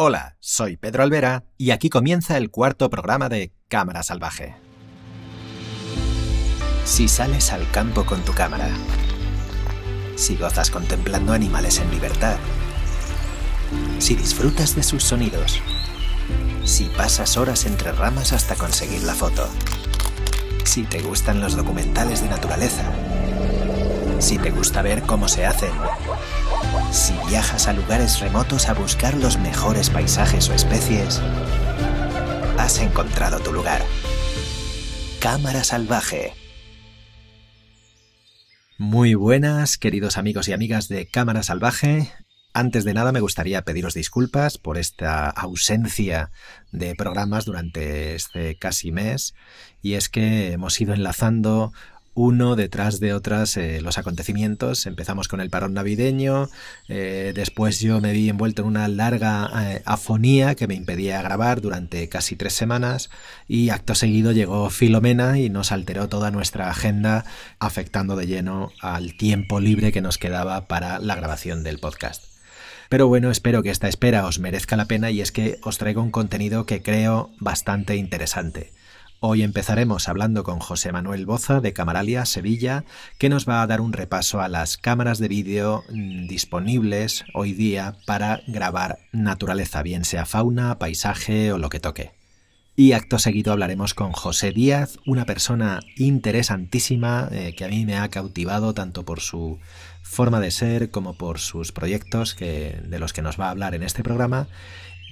Hola, soy Pedro Alvera y aquí comienza el cuarto programa de Cámara Salvaje. Si sales al campo con tu cámara, si gozas contemplando animales en libertad, si disfrutas de sus sonidos, si pasas horas entre ramas hasta conseguir la foto, si te gustan los documentales de naturaleza, si te gusta ver cómo se hacen, si viajas a lugares remotos a buscar los mejores paisajes o especies, has encontrado tu lugar. Cámara Salvaje. Muy buenas, queridos amigos y amigas de Cámara Salvaje. Antes de nada me gustaría pediros disculpas por esta ausencia de programas durante este casi mes y es que hemos ido enlazando uno detrás de otras eh, los acontecimientos. Empezamos con el parón navideño, eh, después yo me vi envuelto en una larga eh, afonía que me impedía grabar durante casi tres semanas y acto seguido llegó Filomena y nos alteró toda nuestra agenda afectando de lleno al tiempo libre que nos quedaba para la grabación del podcast. Pero bueno, espero que esta espera os merezca la pena y es que os traigo un contenido que creo bastante interesante. Hoy empezaremos hablando con José Manuel Boza de Camaralia, Sevilla, que nos va a dar un repaso a las cámaras de vídeo mm, disponibles hoy día para grabar naturaleza, bien sea fauna, paisaje o lo que toque. Y acto seguido hablaremos con José Díaz, una persona interesantísima eh, que a mí me ha cautivado tanto por su forma de ser como por sus proyectos que, de los que nos va a hablar en este programa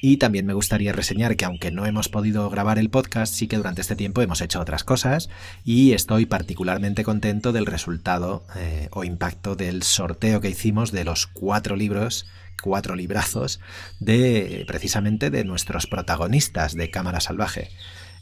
y también me gustaría reseñar que aunque no hemos podido grabar el podcast, sí que durante este tiempo hemos hecho otras cosas y estoy particularmente contento del resultado eh, o impacto del sorteo que hicimos de los cuatro libros, cuatro librazos, de precisamente de nuestros protagonistas de Cámara Salvaje.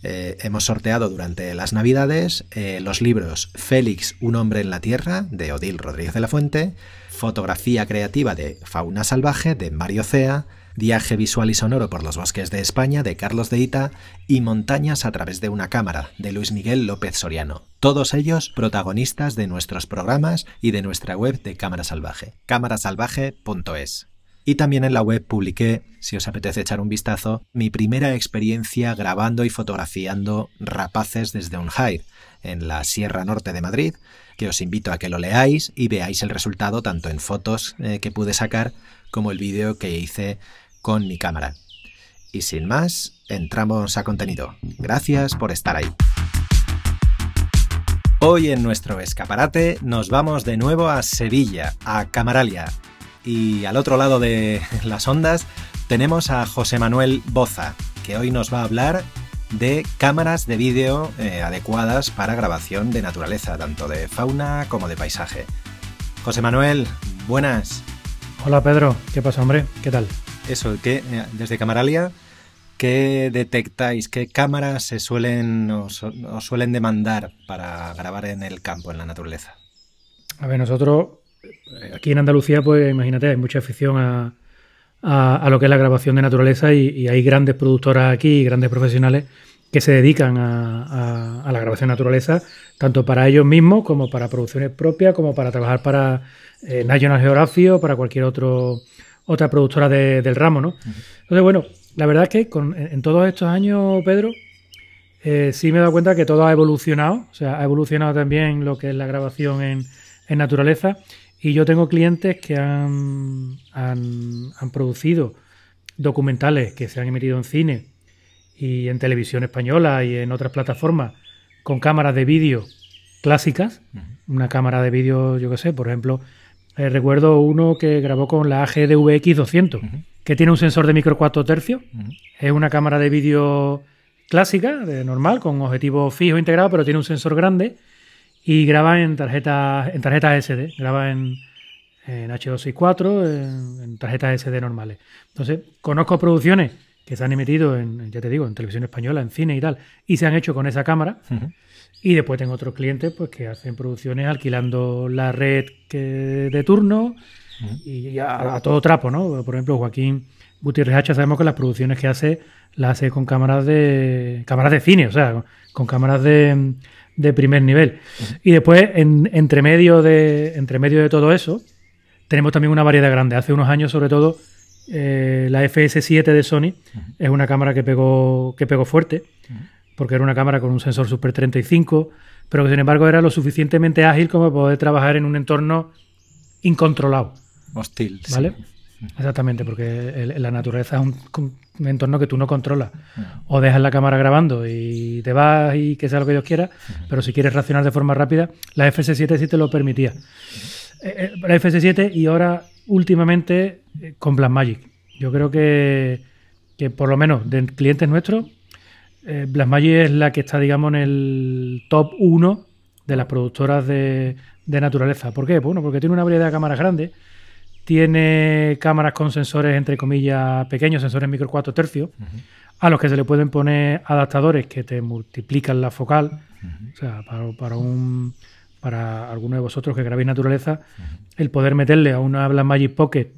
Eh, hemos sorteado durante las Navidades eh, los libros Félix, un hombre en la tierra, de Odil Rodríguez de la Fuente, Fotografía creativa de Fauna Salvaje, de Mario Cea, Viaje visual y sonoro por los bosques de España de Carlos de Ita y Montañas a través de una cámara de Luis Miguel López Soriano. Todos ellos protagonistas de nuestros programas y de nuestra web de Cámara Salvaje, cámarasalvaje.es. Y también en la web publiqué, si os apetece echar un vistazo, mi primera experiencia grabando y fotografiando rapaces desde un hide en la Sierra Norte de Madrid, que os invito a que lo leáis y veáis el resultado tanto en fotos eh, que pude sacar como el vídeo que hice con mi cámara. Y sin más, entramos a contenido. Gracias por estar ahí. Hoy en nuestro escaparate nos vamos de nuevo a Sevilla, a Camaralia. Y al otro lado de las ondas tenemos a José Manuel Boza, que hoy nos va a hablar de cámaras de vídeo eh, adecuadas para grabación de naturaleza, tanto de fauna como de paisaje. José Manuel, buenas. Hola Pedro, ¿qué pasa hombre? ¿Qué tal? Eso, que eh, desde Camaralia, ¿qué detectáis? ¿Qué cámaras se suelen os, suelen demandar para grabar en el campo, en la naturaleza? A ver, nosotros eh, aquí en Andalucía, pues imagínate, hay mucha afición a, a, lo que es la grabación de naturaleza y, hay grandes productoras aquí y grandes profesionales que se dedican a, a, la grabación de naturaleza, tanto para ellos mismos como para producciones propias, como para trabajar para eh, National Geographic o para cualquier otro otra productora del ramo, ¿no? Entonces, bueno, la verdad es que en, todos estos años, Pedro, eh, sí me he dado cuenta que todo ha evolucionado, o sea, ha evolucionado también lo que es la grabación en, naturaleza. Y yo tengo clientes que han, han, producido documentales que se han emitido en cine y en televisión española y en otras plataformas con cámaras de vídeo clásicas. Una cámara de vídeo, yo qué sé, por ejemplo, eh, recuerdo uno que grabó con la AGDVX 200, que tiene un sensor de micro 4 tercios. Es una cámara de vídeo clásica, de normal, con objetivo fijo integrado, pero tiene un sensor grande y graba en tarjetas en tarjetas SD, graba en, en H264, en, en, tarjetas SD normales. Entonces, conozco producciones que se han emitido en, ya te digo, en televisión española, en cine y tal, y se han hecho con esa cámara. Y después tengo otros clientes pues, que hacen producciones alquilando la red que, de turno y a, todo trapo, ¿no? Por ejemplo, Joaquín Gutiérrez Hacha, sabemos que las producciones que hace las hace con cámaras de cámaras de cine, o sea, con, cámaras de, de, primer nivel. Y después, en, entre, medio de, entre medio de todo eso, tenemos también una variedad grande. Hace unos años, sobre todo, eh, la FS7 de Sony es una cámara que pegó, que pegó fuerte, porque era una cámara con un sensor Super 35, pero que sin embargo era lo suficientemente ágil como para poder trabajar en un entorno incontrolado. Hostil. ¿Vale? Exactamente, porque la naturaleza es un, entorno que tú no controlas. O dejas la cámara grabando y te vas y que sea lo que Dios quiera, pero si quieres reaccionar de forma rápida, la FS7 sí te lo permitía. Eh, eh, la FS7 y ahora últimamente eh, con Blackmagic. Yo creo que, que por lo menos de clientes nuestros, Blackmagic es la que está, digamos, en el top 1 de las productoras de, de naturaleza. ¿Por qué? Bueno, porque tiene una variedad de cámaras grandes tiene cámaras con sensores, entre comillas, pequeños, sensores micro 4 tercios, a los que se le pueden poner adaptadores que te multiplican la focal. O sea, para, un para alguno de vosotros que grabéis naturaleza, el poder meterle a una Blackmagic Pocket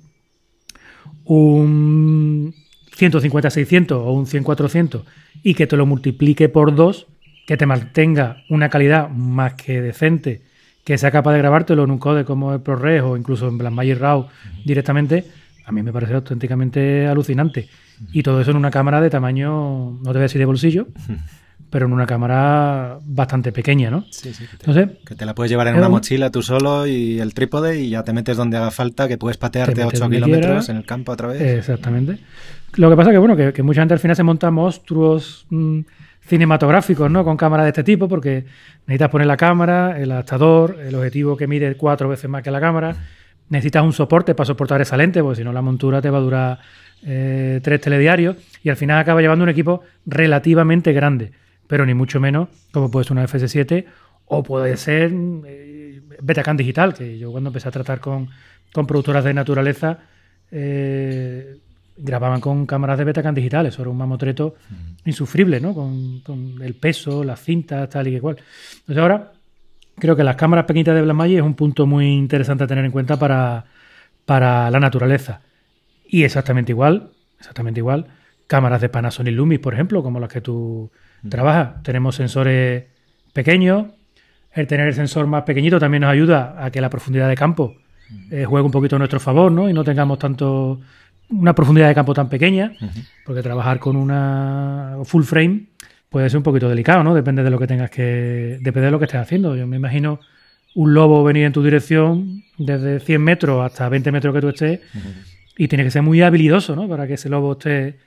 un 150-600 o un 100-400 y que te lo multiplique por dos, que te mantenga una calidad más que decente que sea capaz de grabártelo en un code como el ProRes o incluso en Blackmagic RAW directamente, a mí me parece auténticamente alucinante. Y todo eso en una cámara de tamaño, no te voy a decir de bolsillo, pero en una cámara bastante pequeña, ¿no? Sí, sí. Que te, Entonces, que te la puedes llevar en una mochila tú solo y el trípode y ya te metes donde haga falta, que puedes patearte a 8 kilómetros en el campo otra vez. Exactamente. Lo que pasa que, bueno, que, mucha gente al final se monta monstruos... Mm, cinematográficos, ¿no? Con cámaras de este tipo, porque necesitas poner la cámara, el adaptador, el objetivo que mide cuatro veces más que la cámara. Necesitas un soporte para soportar esa lente, porque si no la montura te va a durar eh, tres telediarios. Y al final acaba llevando un equipo relativamente grande, pero ni mucho menos como puede ser una FS7 o puede ser eh, Betacam digital, que yo cuando empecé a tratar con, con productoras de naturaleza, eh, grababan con cámaras de Betacam digitales. Eso era un mamotreto insufrible, ¿no? Con, el peso, las cintas, tal y igual. Entonces ahora creo que las cámaras pequeñitas de Blackmagic es un punto muy interesante a tener en cuenta para, para la naturaleza. Y exactamente igual, exactamente igual, cámaras de Panasonic Lumix, por ejemplo, como las que tú trabajas. Tenemos sensores pequeños. El tener el sensor más pequeñito también nos ayuda a que la profundidad de campo eh, juegue un poquito a nuestro favor, ¿no? Y no tengamos tanto una profundidad de campo tan pequeña, porque trabajar con una full frame puede ser un poquito delicado, ¿no? Depende de lo que tengas que. Depende de lo que estés haciendo. Yo me imagino un lobo venir en tu dirección desde 100 metros hasta 20 metros que tú estés y tiene que ser muy habilidoso, ¿no? Para que ese lobo esté,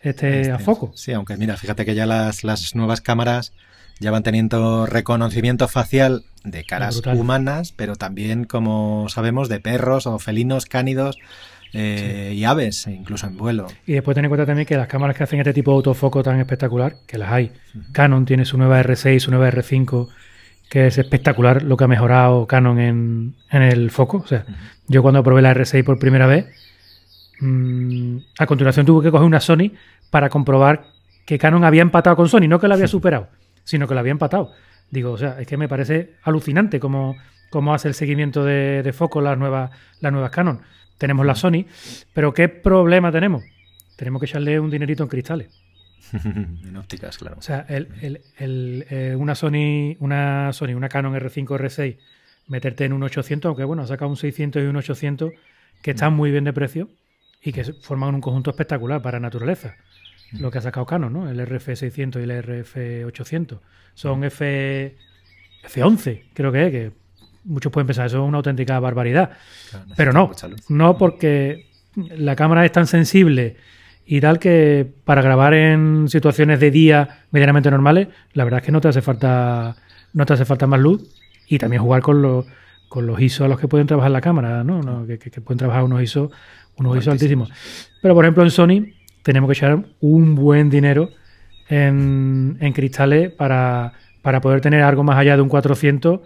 esté a foco. Sí, aunque mira, fíjate que ya las, las nuevas cámaras ya van teniendo reconocimiento facial de caras humanas, pero también, como sabemos, de perros o felinos cánidos eh, y aves, incluso en vuelo. Y después ten en cuenta también que las cámaras que hacen este tipo de autofoco tan espectacular, que las hay. Canon tiene su nueva R6, su nueva R5, que es espectacular lo que ha mejorado Canon en, el foco. O sea, yo cuando probé la R6 por primera vez, mm, a continuación tuve que coger una Sony para comprobar que Canon había empatado con Sony, no que la había superado, sino que la había empatado. Digo, o sea, es que me parece alucinante cómo, cómo hace el seguimiento de, de foco las nuevas, las nuevas Canon tenemos la Sony, pero ¿qué problema tenemos? Tenemos que echarle un dinerito en cristales. en ópticas, claro. O sea, eh, una Sony, una Sony, una Canon R5, R6, meterte en un 800, aunque bueno, ha sacado un 600 y un 800 que están muy bien de precio y que forman un conjunto espectacular para naturaleza. Lo que ha sacado Canon, ¿no? El RF600 y el RF800. Son F, F11, creo que es, que muchos pueden pensar, eso es una auténtica barbaridad. Pero no, no porque la cámara es tan sensible y tal que para grabar en situaciones de día medianamente normales, la verdad es que no te hace falta, no te hace falta más luz y también jugar con los, con los ISO a los que pueden trabajar la cámara, ¿no? que, pueden trabajar unos ISO, unos ISO altísimos. Pero por ejemplo en Sony tenemos que echar un buen dinero en, en cristales para, para poder tener algo más allá de un 400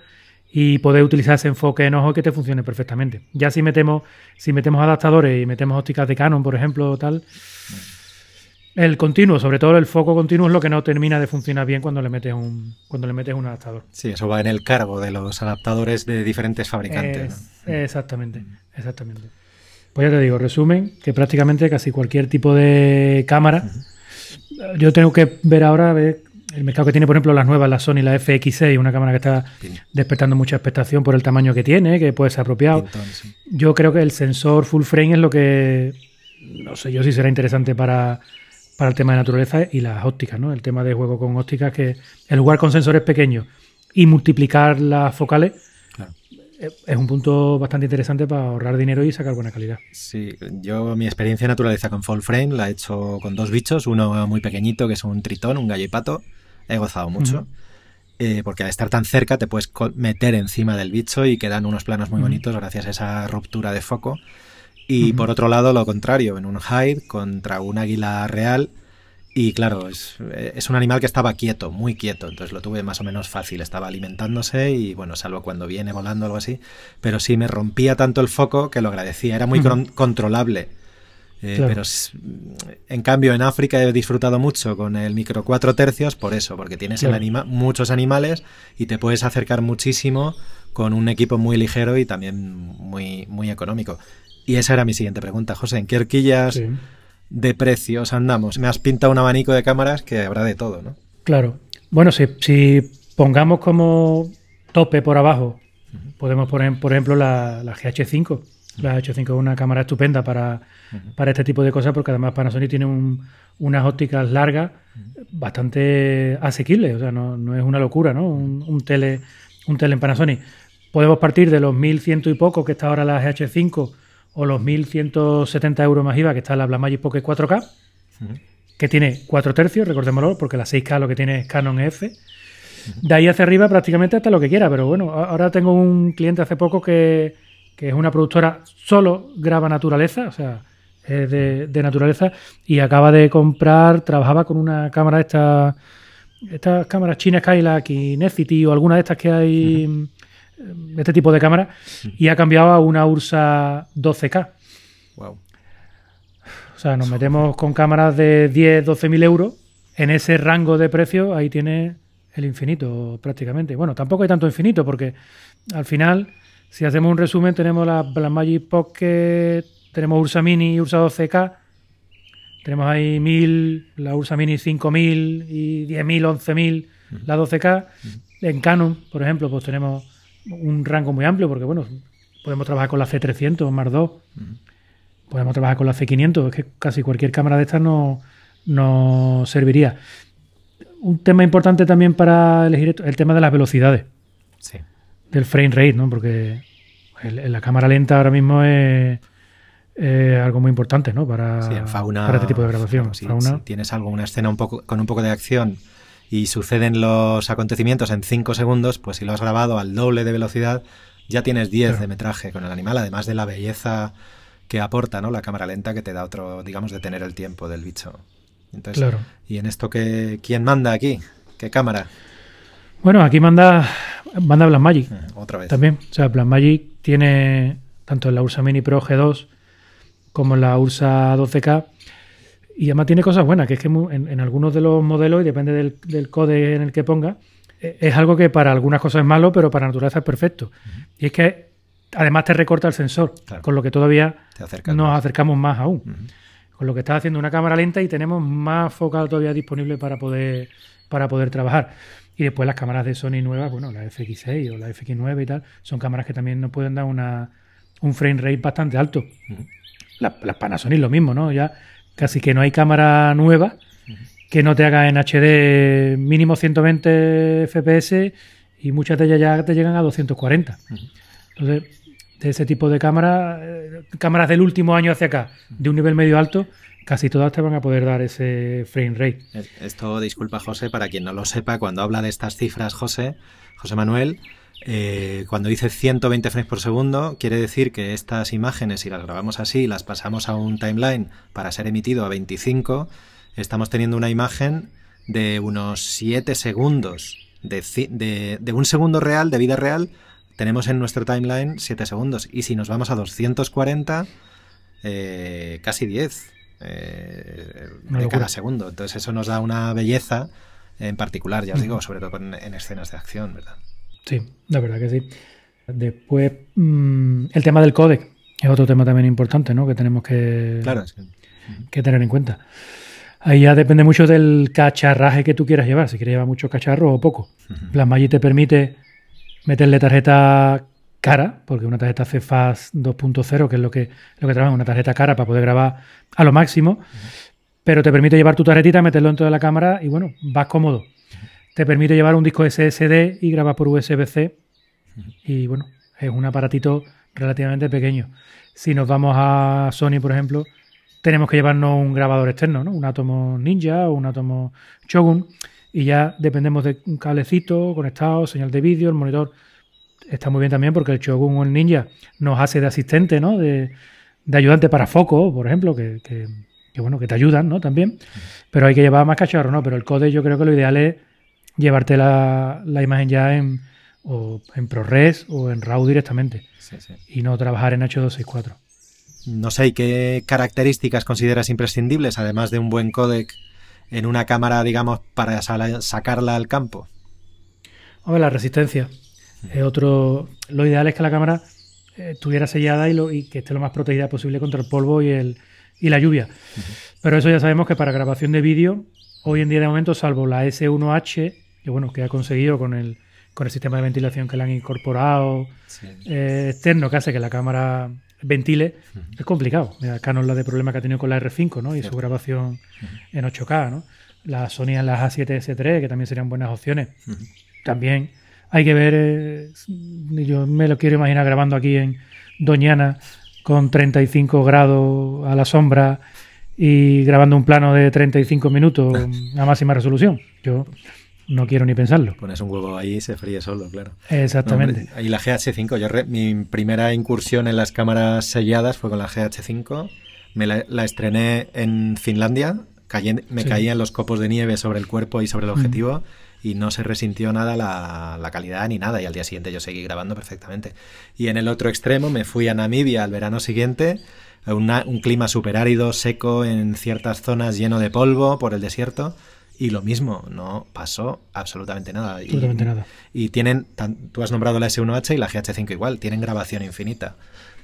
y poder utilizar ese enfoque en ojo que te funcione perfectamente. Ya si metemos, si metemos adaptadores y metemos ópticas de Canon, por ejemplo, tal, el continuo, sobre todo el foco continuo, es lo que no termina de funcionar bien cuando le metes un, cuando le metes un adaptador. Sí, eso va en el cargo de los adaptadores de diferentes fabricantes. Exactamente, exactamente. Pues ya te digo, resumen, que prácticamente casi cualquier tipo de cámara. Yo tengo que ver ahora, ver el mercado que tiene, por ejemplo, las nuevas, la Sony, la FX6, una cámara que está despertando mucha expectación por el tamaño que tiene, que puede ser apiado. Yo creo que el sensor full frame es lo que no sé yo si será interesante para, para el tema de naturaleza y las ópticas, ¿no? El tema de juego con ópticas, que el jugar con sensores pequeños y multiplicar las focales es un punto bastante interesante para ahorrar dinero y sacar buena calidad. Sí, yo mi experiencia de naturaleza con Full Frame la he hecho con dos bichos, uno muy pequeñito que es un tritón, un gallo y pato, he gozado mucho. Eh, porque al estar tan cerca te puedes meter encima del bicho y quedan unos planos muy bonitos gracias a esa ruptura de foco. Y por otro lado, lo contrario, en un hide contra un águila real. Y claro, es, es, un animal que estaba quieto, muy quieto, entonces lo tuve más o menos fácil, estaba alimentándose y bueno, salvo cuando viene volando o algo así, pero sí me rompía tanto el foco que lo agradecía, era muy controlable. Eh, pero en cambio en África he disfrutado mucho con el micro 4 tercios por eso, porque tienes el anima muchos animales y te puedes acercar muchísimo con un equipo muy ligero y también muy, muy económico. Y esa era mi siguiente pregunta, José. ¿En qué horquillas de precios andamos? Me has pintado un abanico de cámaras que habrá de todo, ¿no? Claro. Bueno, si, si pongamos como tope por abajo, podemos poner, por ejemplo, la, la GH5. La GH5 es una cámara estupenda para, para este tipo de cosas porque además Panasonic tiene unas ópticas largas bastante asequibles. O sea, no, no es una locura, ¿no? Un, un, tele, un tele en Panasonic. Podemos partir de los 1100 y poco que está ahora la GH5 o los 1.170 euros más IVA que está la Blackmagic Pocket 4K, que tiene 4 tercios, recordémoslo, porque la 6K lo que tiene es Canon F. De ahí hacia arriba prácticamente hasta lo que quiera, pero bueno, ahora tengo un cliente hace poco que, es una productora, solo graba naturaleza, o sea, es de, naturaleza, y acaba de comprar, trabajaba con una cámara de estas, estas cámaras chinas que hay, la Kinecity o alguna de estas que hay este tipo de cámara y ha cambiado a una Ursa 12K. Wow. O sea, nos metemos con cámaras de 10, 12 mil euros. En ese rango de precio, ahí tiene el infinito prácticamente. Bueno, tampoco hay tanto infinito porque al final, si hacemos un resumen, tenemos la Blackmagic Pocket, tenemos Ursa Mini y Ursa 12K. Tenemos ahí 1000, la Ursa Mini 5000 y 10000, 11000, la 12K. En Canon, por ejemplo, pues tenemos un rango muy amplio, porque bueno, podemos trabajar con la C300 más 2, podemos trabajar con la C500, es que casi cualquier cámara de estas no, no serviría. Un tema importante también para elegir esto, el tema de las velocidades. Sí. Del frame rate, ¿no? Porque la cámara lenta ahora mismo es, algo muy importante, ¿no? Para, para este tipo de grabación. si, tienes algo, una escena un poco, con un poco de acción y suceden los acontecimientos en 5 segundos, pues si lo has grabado al doble de velocidad, ya tienes 10 de metraje con el animal, además de la belleza que aporta, ¿no? La cámara lenta que te da otro, digamos, de tener el tiempo del bicho. Entonces, claro. ¿y en esto qué, quién manda aquí? ¿Qué cámara? Bueno, aquí manda, manda Blackmagic. Eh, otra vez. También. O sea, Blackmagic tiene tanto la Ursa Mini Pro G2 como la Ursa 12K y además tiene cosas buenas, que es que en, algunos de los modelos, y depende del, del, code en el que ponga, e, es algo que para algunas cosas es malo, pero para la naturaleza es perfecto. Y es que además te recorta el sensor, con lo que todavía nos acercamos más aún. Con lo que está haciendo una cámara lenta y tenemos más focal todavía disponible para poder, para poder trabajar. Y después las cámaras de Sony nuevas, bueno, la FX6 o la FX9 y tal, son cámaras que también nos pueden dar una, un frame rate bastante alto. las, las Panasonic lo mismo, ¿no? Ya Casi que no hay cámara nueva que no te haga en HD mínimo 120 FPS y muchas de ellas ya te llegan a 240. Entonces, de ese tipo de cámaras, eh, cámaras del último año hacia acá, de un nivel medio alto, casi todas te van a poder dar ese frame rate. Esto, disculpa José, para quien no lo sepa, cuando habla de estas cifras, José, José Manuel, eh, cuando dice 120 frames por segundo, quiere decir que estas imágenes, si las grabamos así y las pasamos a un timeline para ser emitido a 25, estamos teniendo una imagen de unos 7 segundos. De, un segundo real, de vida real, tenemos en nuestro timeline 7 segundos. Y si nos vamos a 240, eh, casi 10 eh, de cada segundo. Entonces eso nos da una belleza en particular, ya os digo, sobre todo en, en escenas de acción, ¿verdad? Sí, la verdad que sí. Después, mm, el tema del codec es otro tema también importante, ¿no? Que tenemos que, que tener en cuenta. Ahí ya depende mucho del cacharraje que tú quieras llevar, si quieres llevar mucho cacharro o poco. La Blackmagic te permite meterle tarjeta cara, porque una tarjeta CFAS 2.0, que es lo que, lo que trabaja, una tarjeta cara para poder grabar a lo máximo, pero te permite llevar tu tarjetita, meterlo dentro de la cámara y bueno, vas cómodo. Te permite llevar un disco SSD y grabar por USB-C y bueno, es un aparatito relativamente pequeño. Si nos vamos a Sony, por ejemplo, tenemos que llevarnos un grabador externo, ¿no? Un Atomo Ninja o un Atomo Shogun y ya dependemos de un cablecito conectado, señal de vídeo, el monitor está muy bien también porque el Shogun o el Ninja nos hace de asistente, ¿no? De, ayudante para foco, por ejemplo, que, bueno, que te ayudan, ¿no? También. Pero hay que llevar más cacharro, ¿no? Pero el code yo creo que lo ideal es llevarte la, imagen ya en, o en ProRes o en RAW directamente. Y no trabajar en H264. No sé, ¿qué características consideras imprescindibles, además de un buen codec en una cámara, digamos, para sacarla al campo? ver, la resistencia. Es otro, lo ideal es que la cámara eh, estuviera sellada y, lo, y, que esté lo más protegida posible contra el polvo y, el, y la lluvia. Pero eso ya sabemos que para grabación de vídeo, hoy en día de momento, salvo la S1H, que bueno, que ha conseguido con el, con el sistema de ventilación que le han incorporado eh, externo, que hace que la cámara ventile, es complicado. Mira, Canon la de problema que ha tenido con la R5, ¿no? Y su grabación en 8K, ¿no? La Sony en las A7S3, que también serían buenas opciones. También hay que ver, eh, yo me lo quiero imaginar grabando aquí en Doñana con 35 grados a la sombra y grabando un plano de 35 minutos a máxima resolución. Yo no quiero ni pensarlo. Pones un huevo ahí y se fríe solo, claro. Exactamente. y la GH5, yo mi primera incursión en las cámaras selladas fue con la GH5. Me la, estrené en Finlandia, me caían los copos de nieve sobre el cuerpo y sobre el objetivo y no se resintió nada la, calidad ni nada. Y al día siguiente yo seguí grabando perfectamente. Y en el otro extremo me fui a Namibia al verano siguiente, un clima súper árido, seco, en ciertas zonas lleno de polvo por el desierto. Y lo mismo, no pasó absolutamente nada. Absolutamente nada. Y tienen, tú has nombrado la S1H y la GH5 igual, tienen grabación infinita.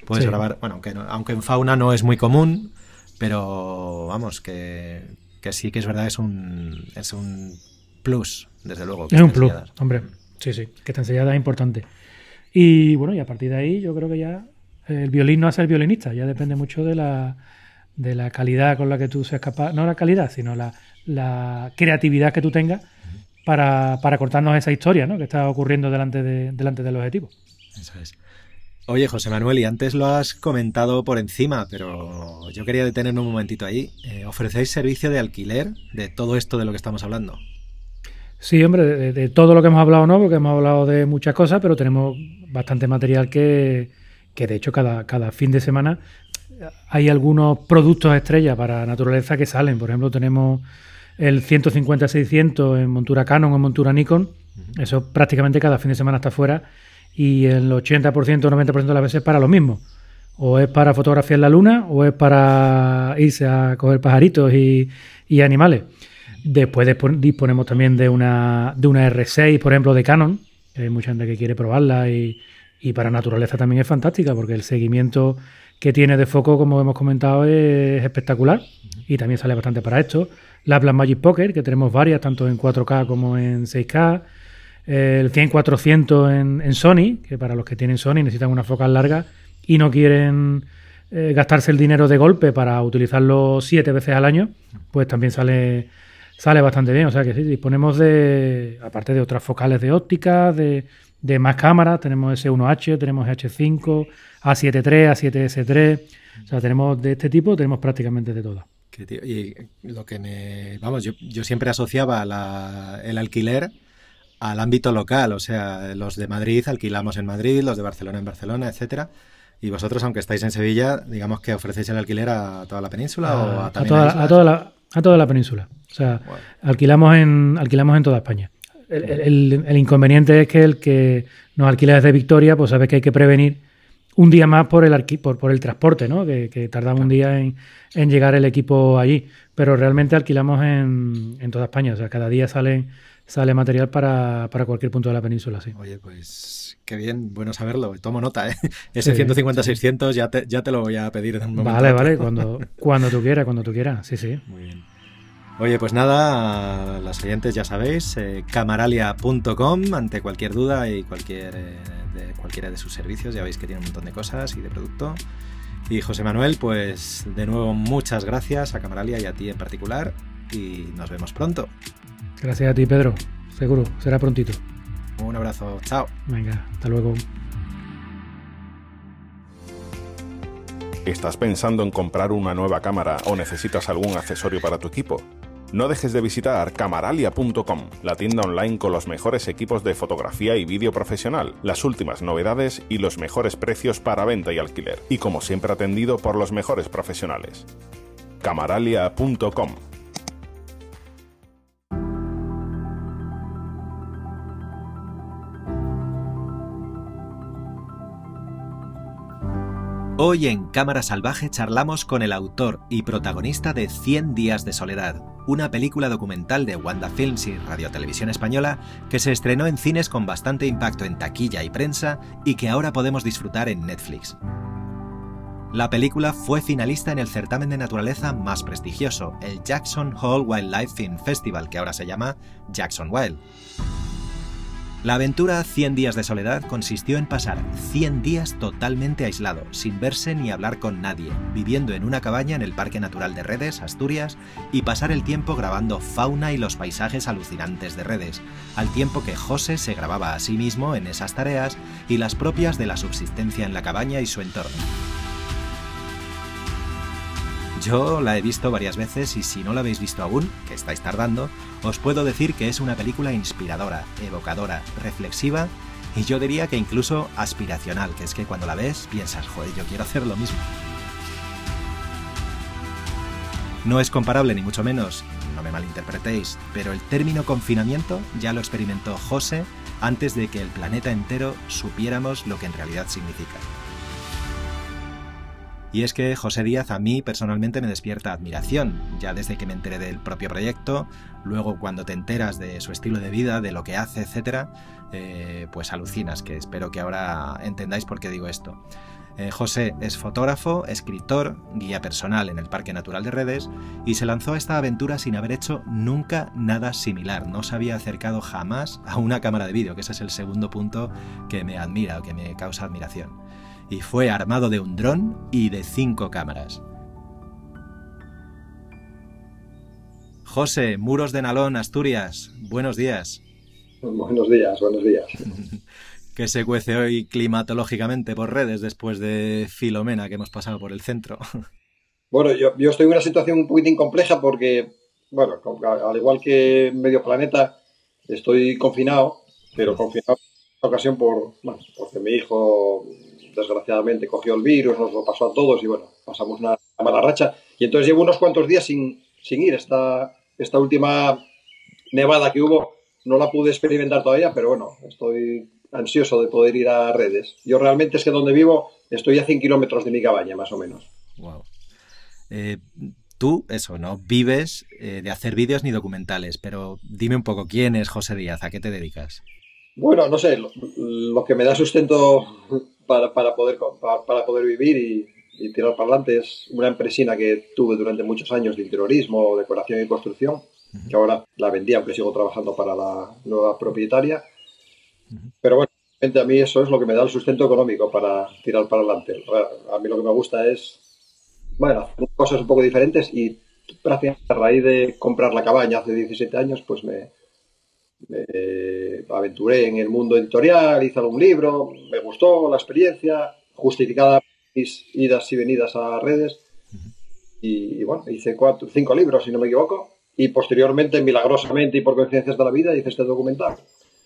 Puedes grabar, bueno, aunque, aunque en fauna no es muy común, pero vamos, que, que sí que es verdad, es un, es un plus, desde luego. Es un plus, hombre. Sí, sí, que está sellada es importante. Y bueno, y a partir de ahí yo creo que ya el violín no hace el violinista, ya depende mucho de la, de la calidad con la que tú seas capaz, no la calidad, sino la, la creatividad que tú tengas para, para, cortarnos esa historia ¿no? que está ocurriendo delante, de, delante del objetivo. Eso es. Oye, José Manuel, y antes lo has comentado por encima, pero yo quería detenerme un momentito ahí. Eh, ¿Ofrecéis servicio de alquiler de todo esto de lo que estamos hablando? Sí, hombre, de, todo lo que hemos hablado no, porque hemos hablado de muchas cosas, pero tenemos bastante material que, que de hecho cada, cada fin de semana hay algunos productos estrella para naturaleza que salen. Por ejemplo, tenemos el 150-600 en montura Canon o en montura Nikon. Eso prácticamente cada fin de semana está fuera y el 80% o 90% de las veces para lo mismo. O es para fotografiar la luna o es para irse a coger pajaritos y, y animales. Después disponemos también de una, de una R6, por ejemplo, de Canon. Hay mucha gente que quiere probarla y, para naturaleza también es fantástica porque el seguimiento que tiene de foco, como hemos comentado, es espectacular y también sale bastante para esto. La Blackmagic Pocket, que tenemos varias, tanto en 4K como en 6K. El 100-400 en, en, Sony, que para los que tienen Sony necesitan una focal larga y no quieren eh, gastarse el dinero de golpe para utilizarlo siete veces al año, pues también sale sale bastante bien. O sea que sí, disponemos de, aparte de otras focales de óptica, de, más cámaras, tenemos S1H, tenemos H5, A73, A7S3. O sea, tenemos de este tipo, tenemos prácticamente de todas. Y lo que me. Vamos, yo, yo siempre asociaba el alquiler al ámbito local, o sea, los de Madrid alquilamos en Madrid, los de Barcelona en Barcelona, etcétera. Y vosotros, aunque estáis en Sevilla, digamos que ofrecéis el alquiler a toda la península o a, a, toda, la, a toda la península. O sea, alquilamos, en, alquilamos en toda España. El, inconveniente es que el que nos alquila desde Victoria, pues sabe que hay que prevenir un día más por el, por, por el transporte, ¿no? Que, tardamos un día en, llegar el equipo allí. Pero realmente alquilamos en, en toda España. O sea, cada día sale, sale material para, cualquier punto de la península, sí. Oye, pues qué bien, bueno saberlo. Tomo nota, ¿eh? Ese 150-600 ya te, ya te lo voy a pedir en un momento. Vale, vale, cuando, cuando tú quieras, cuando tú quieras. Sí, sí. Muy bien. Oye, pues nada, las oyentes ya sabéis, eh, camaralia.com ante cualquier duda y cualquier, eh, de cualquiera de sus servicios, ya veis que tiene un montón de cosas y de producto. Y José Manuel, pues de nuevo muchas gracias a Camaralia y a ti en particular y nos vemos pronto. Gracias a ti, Pedro. Seguro, será prontito. Un abrazo, chao. Venga, hasta luego. ¿Estás pensando en comprar una nueva cámara o necesitas algún accesorio para tu equipo? No dejes de visitar camaralia.com, la tienda online con los mejores equipos de fotografía y vídeo profesional, las últimas novedades y los mejores precios para venta y alquiler, y como siempre atendido por los mejores profesionales. camaralia.com Hoy en Cámara Salvaje charlamos con el autor y protagonista de 100 días de soledad, una película documental de Wanda Films y Radio Televisión Española que se estrenó en cines con bastante impacto en taquilla y prensa y que ahora podemos disfrutar en Netflix. La película fue finalista en el certamen de naturaleza más prestigioso, el Jackson Hole Wildlife Film Festival, que ahora se llama Jackson Wild. La aventura 100 días de soledad consistió en pasar 100 días totalmente aislado, sin verse ni hablar con nadie, viviendo en una cabaña en el Parque Natural de Redes, Asturias, y pasar el tiempo grabando fauna y los paisajes alucinantes de Redes, al tiempo que José se grababa a sí mismo en esas tareas y las propias de la subsistencia en la cabaña y su entorno. Yo la he visto varias veces y si no la habéis visto aún, que estáis tardando, os puedo decir que es una película inspiradora, evocadora, reflexiva y yo diría que incluso aspiracional, que es que cuando la ves piensas, joder, yo quiero hacer lo mismo. No es comparable ni mucho menos, no me malinterpretéis, pero el término confinamiento ya lo experimentó José antes de que el planeta entero supiéramos lo que en realidad significa. Y es que José Díaz a mí personalmente me despierta admiración, ya desde que me enteré del propio proyecto, luego cuando te enteras de su estilo de vida, de lo que hace, etc., eh, pues alucinas, que espero que ahora entendáis por qué digo esto. Eh, José es fotógrafo, escritor, guía personal en el Parque Natural de Redes y se lanzó a esta aventura sin haber hecho nunca nada similar. No se había acercado jamás a una cámara de vídeo, que ese es el segundo punto que me admira o que me causa admiración y fue armado de un dron y de cinco cámaras. José, Muros de Nalón, Asturias, buenos días. Buenos días, buenos días. ¿Qué se cuece hoy climatológicamente por redes después de Filomena que hemos pasado por el centro? Bueno, yo, yo estoy en una situación un poquitín compleja porque, bueno, al igual que medio planeta, estoy confinado, pero confinado en esta ocasión por, bueno, porque mi hijo desgraciadamente cogió el virus, nos lo pasó a todos y bueno, pasamos una mala racha. Y entonces llevo unos cuantos días sin, sin ir. Esta, esta última nevada que hubo no la pude experimentar todavía, pero bueno, estoy ansioso de poder ir a redes. Yo realmente es que donde vivo estoy a 100 kilómetros de mi cabaña, más o menos. Wow. Eh, tú, eso, no vives eh, de hacer vídeos ni documentales, pero dime un poco, ¿quién es José Díaz? ¿A qué te dedicas? Bueno, no sé, lo que me da sustento para, para poder, para, para, poder vivir y, y, tirar para adelante. Es una empresina que tuve durante muchos años de interiorismo, decoración y construcción, uh -huh. que ahora la vendí, aunque sigo trabajando para la nueva propietaria. Uh -huh. Pero bueno, a mí eso es lo que me da el sustento económico para tirar para adelante. A mí lo que me gusta es, bueno, hacer cosas un poco diferentes y prácticamente a raíz de comprar la cabaña hace 17 años, pues me, me aventuré en el mundo editorial, hice algún libro, me gustó la experiencia, justificada mis idas y venidas a redes. Y, y bueno, hice cuatro, cinco libros, si no me equivoco, y posteriormente, milagrosamente y por coincidencias de la vida, hice este documental.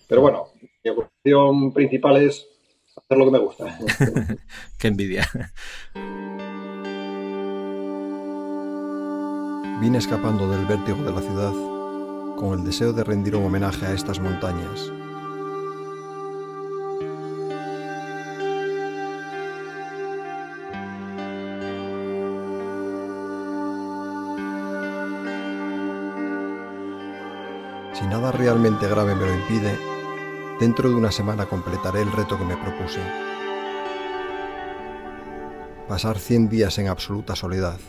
Pero bueno, mi ocupación principal es hacer lo que me gusta. Qué envidia. Vine escapando del vértigo de la ciudad con el deseo de rendir un homenaje a estas montañas. Si nada realmente grave me lo impide, dentro de una semana completaré el reto que me propuse. Pasar 100 días en absoluta soledad.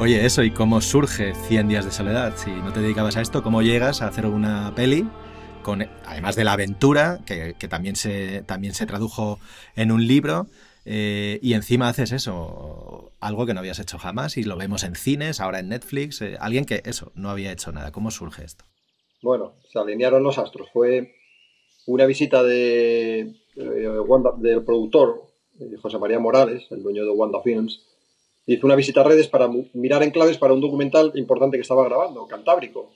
Oye, eso, ¿y cómo surge 100 días de soledad? Si no te dedicabas a esto, ¿cómo llegas a hacer una peli? Con, además de la aventura, que, también, se, también se tradujo en un libro, eh, y encima haces eso, algo que no habías hecho jamás, y lo vemos en cines, ahora en Netflix, eh, alguien que eso, no había hecho nada. ¿Cómo surge esto? Bueno, se alinearon los astros. Fue una visita de, eh, del productor, José María Morales, el dueño de Wanda Films, hizo una visita a redes para mirar en claves para un documental importante que estaba grabando, Cantábrico,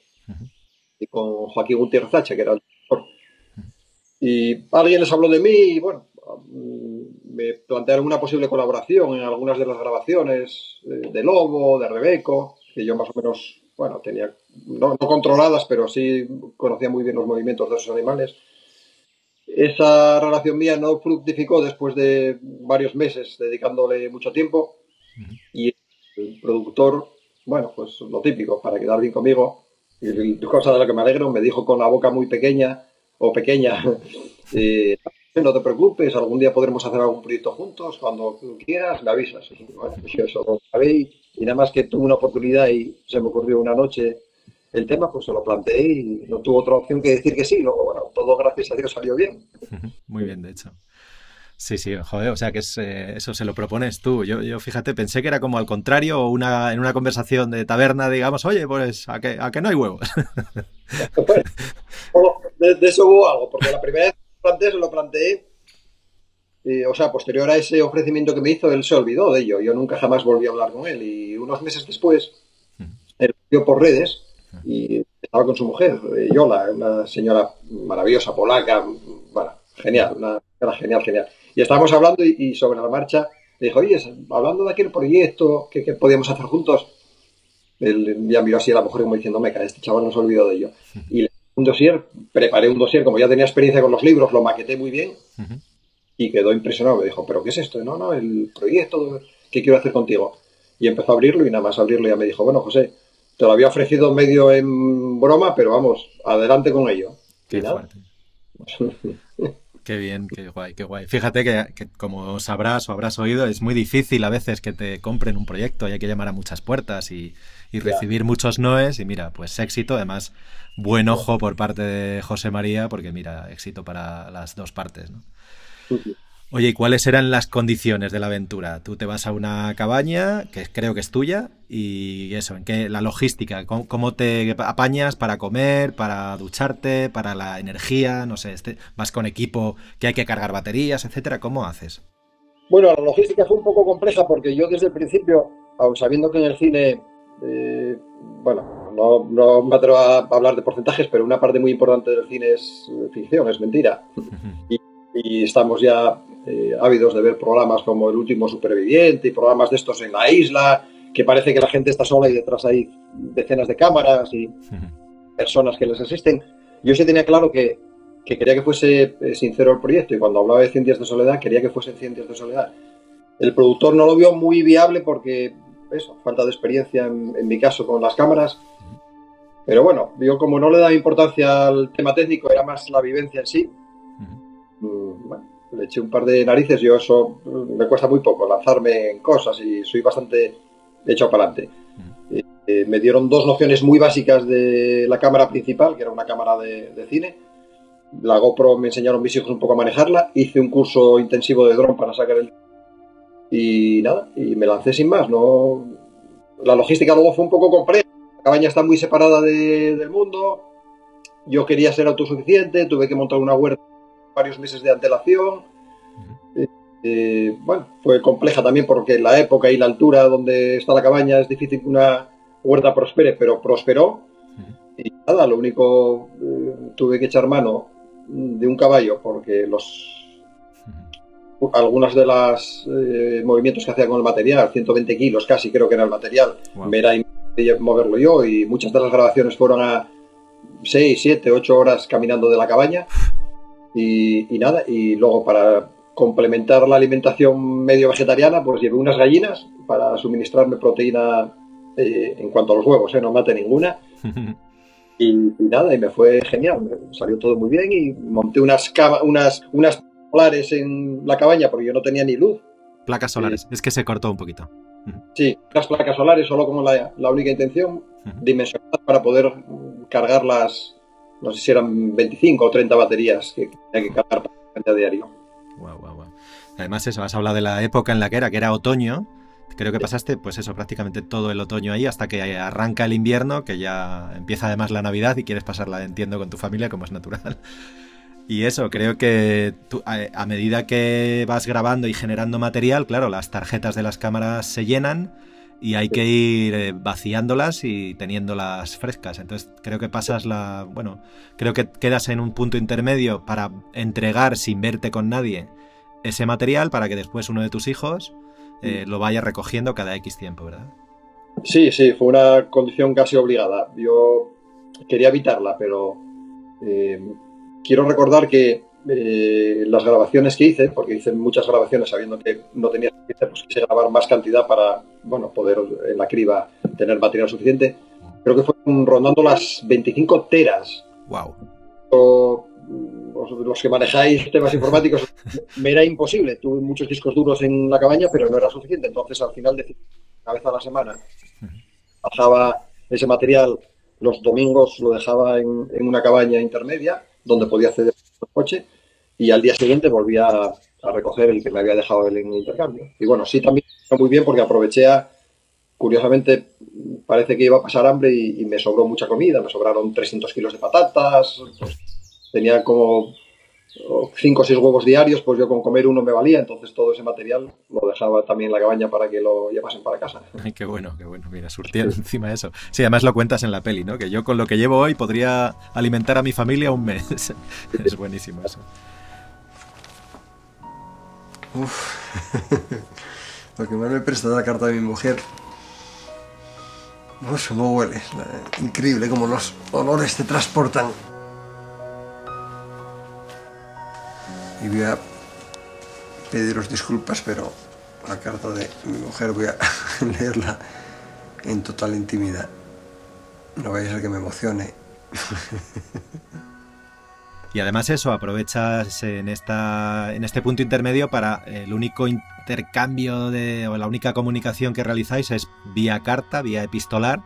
y con Joaquín Gutiérrez Hacha, que era el director. Y alguien les habló de mí y bueno, mm, me plantearon una posible colaboración en algunas de las grabaciones de Lobo, de Rebeco, que yo más o menos, bueno, tenía, no, controladas, pero sí conocía muy bien los movimientos de esos animales. Esa relación mía no fructificó después de varios meses dedicándole mucho tiempo y el productor, bueno, pues lo típico, para quedar bien conmigo, y cosa de la que me alegro, me dijo con la boca muy pequeña, o pequeña, eh, no te preocupes, algún día podremos hacer algún proyecto juntos, cuando quieras me avisas. Y bueno, pues yo eso lo sabéis, y nada más que tuve una oportunidad y se me ocurrió una noche el tema, pues se lo planteé y no tuvo otra opción que decir que sí. Luego, bueno, todo gracias a Dios salió bien. Muy bien, de hecho. Sí, sí, joder, o sea que es, eh, eso se lo propones tú. Yo, yo, fíjate, pensé que era como al contrario, una, en una conversación de taberna, digamos, oye, pues a que, a que no hay huevos. de, eso hubo algo, porque la primera vez que lo planteé, se lo planteé, o sea, posterior a ese ofrecimiento que me hizo, él se olvidó de ello. Yo nunca jamás volví a hablar con él. Y unos meses después, él vio por redes y estaba con su mujer, eh, Yola, una señora maravillosa, polaca, bueno, genial, una, era genial, genial. Y estábamos hablando y, sobre la marcha le dijo, oye, hablando de aquel proyecto que, podíamos hacer juntos, él ya miró así a la mujer como diciendo, meca, este chaval no se olvidó de ello. Y le un dossier, preparé un dossier, como ya tenía experiencia con los libros, lo maqueté muy bien y quedó impresionado. Me dijo, ¿pero qué es esto? No, no, el proyecto que quiero hacer contigo. Y empezó a abrirlo y nada más abrirlo ya me dijo, bueno, José, te lo había ofrecido medio en broma, pero vamos, adelante con ello. Qué Qué bien, qué guay, qué guay. Fíjate que, como sabrás o habrás oído, es muy difícil a veces que te compren un proyecto y hay que llamar a muchas puertas y, recibir muchos noes. Y mira, pues éxito, además, buen ojo por parte de José María, porque mira, éxito para las dos partes. ¿no? Oye, ¿y cuáles eran las condiciones de la aventura? Tú te vas a una cabaña, que creo que es tuya, y eso, ¿en qué? La logística, ¿cómo, te apañas para comer, para ducharte, para la energía? No sé, este, vas con equipo que hay que cargar baterías, etcétera, ¿cómo haces? Bueno, la logística fue un poco compleja porque yo desde el principio, sabiendo que en el cine, eh, bueno, no, no, me atrevo a hablar de porcentajes, pero una parte muy importante del cine es ficción, es mentira. y, y estamos ya eh, ávidos de ver programas como El último superviviente y programas de estos en la isla, que parece que la gente está sola y detrás hay decenas de cámaras y personas que les asisten. Yo sí tenía claro que, quería que fuese eh, sincero el proyecto y cuando hablaba de 100 días de soledad quería que fuese 100 días de soledad. El productor no lo vio muy viable porque, eso, falta de experiencia en, en mi caso con las cámaras. Pero bueno, yo como no le daba importancia al tema técnico, era más la vivencia en sí. Le eché un par de narices, yo eso mm, me cuesta muy poco, lanzarme en cosas y soy bastante hecho para adelante. Eh, me dieron dos nociones muy básicas de la cámara principal, que era una cámara de, cine. La GoPro me enseñaron mis hijos un poco a manejarla. Hice un curso intensivo de dron para sacar el... Y nada, y me lancé sin más. No... La logística luego fue un poco compleja. La cabaña está muy separada del mundo. Yo quería ser autosuficiente, tuve que montar una huerta varios meses de antelación. Eh, eh, bueno, fue compleja también porque la época y la altura donde está la cabaña es difícil que una huerta prospere, pero prosperó. Y nada, lo único, eh, tuve que echar mano de un caballo porque los algunas de los movimientos que hacía con el material, 120 kilos casi creo que era el material, me era moverlo yo y muchas de las grabaciones fueron a 6, 7, 8 horas caminando de la cabaña y, nada, y luego para complementar la alimentación medio vegetariana, pues llevé unas gallinas para suministrarme proteína eh, en cuanto a los huevos, ¿eh? no mate ninguna. y, nada, y me fue genial, salió todo muy bien y monté unas, unas, unas solares en la cabaña porque yo no tenía ni luz. Placas solares, es que se cortó un poquito. Sí, las placas solares solo como la, la única intención, dimensionadas para poder cargar las, no sé si eran 25 o 30 baterías que hay que cargar a diario. Wow, wow, wow. Además, eso, has hablado de la época en la que era, que era otoño. Creo que pasaste, pues eso, prácticamente todo el otoño ahí hasta que arranca el invierno, que ya empieza además la Navidad y quieres pasarla, entiendo, con tu familia, como es natural. Y eso, creo que a, medida que vas grabando y generando material, claro, las tarjetas de las cámaras se llenan y hay que ir eh, vaciándolas y teniéndolas frescas. Entonces creo que pasas la... Bueno, creo que quedas en un punto intermedio para entregar sin verte con nadie ese material para que después uno de tus hijos eh, lo vaya recogiendo cada X tiempo, ¿verdad? Sí, sí, fue una condición casi obligada. Yo quería evitarla, pero eh, quiero recordar que eh, las grabaciones que hice, porque hice muchas grabaciones sabiendo que no tenía suficiente, pues quise grabar más cantidad para, bueno, poder en la criba tener material suficiente. Creo que fueron rondando las 25 teras. Wow. los que manejáis temas informáticos, me era imposible. Tuve muchos discos duros en la cabaña, pero no era suficiente. Entonces, al final, de una vez a la semana, bajaba ese material los domingos, lo dejaba en, en una cabaña intermedia donde podía acceder al coche y al día siguiente volvía a, recoger el que me había dejado en intercambio. Y bueno, sí también muy bien porque aproveché a, curiosamente, parece que iba a pasar hambre y, me sobró mucha comida, me sobraron 300 kilos de patatas, pues, tenía como 5 o 6 huevos diarios, pues yo con comer uno me valía, entonces todo ese material lo dejaba también en la cabaña para que lo llevasen para casa. Ay, qué bueno, qué bueno, mira, surtiendo encima de eso. Sí, además lo cuentas en la peli, ¿no? Que yo con lo que llevo hoy podría alimentar a mi familia un mes. es buenísimo eso. Uf. lo que más me presta la carta de mi mujer. Uf, cómo huele. Increíble cómo los olores te transportan. Y voy a pediros disculpas, pero la carta de mi mujer voy a leerla en total intimidad. No vaya a ser que me emocione. Y además eso, aprovechas en, esta, en este punto intermedio para el único intercambio de, o la única comunicación que realizáis es vía carta, vía epistolar,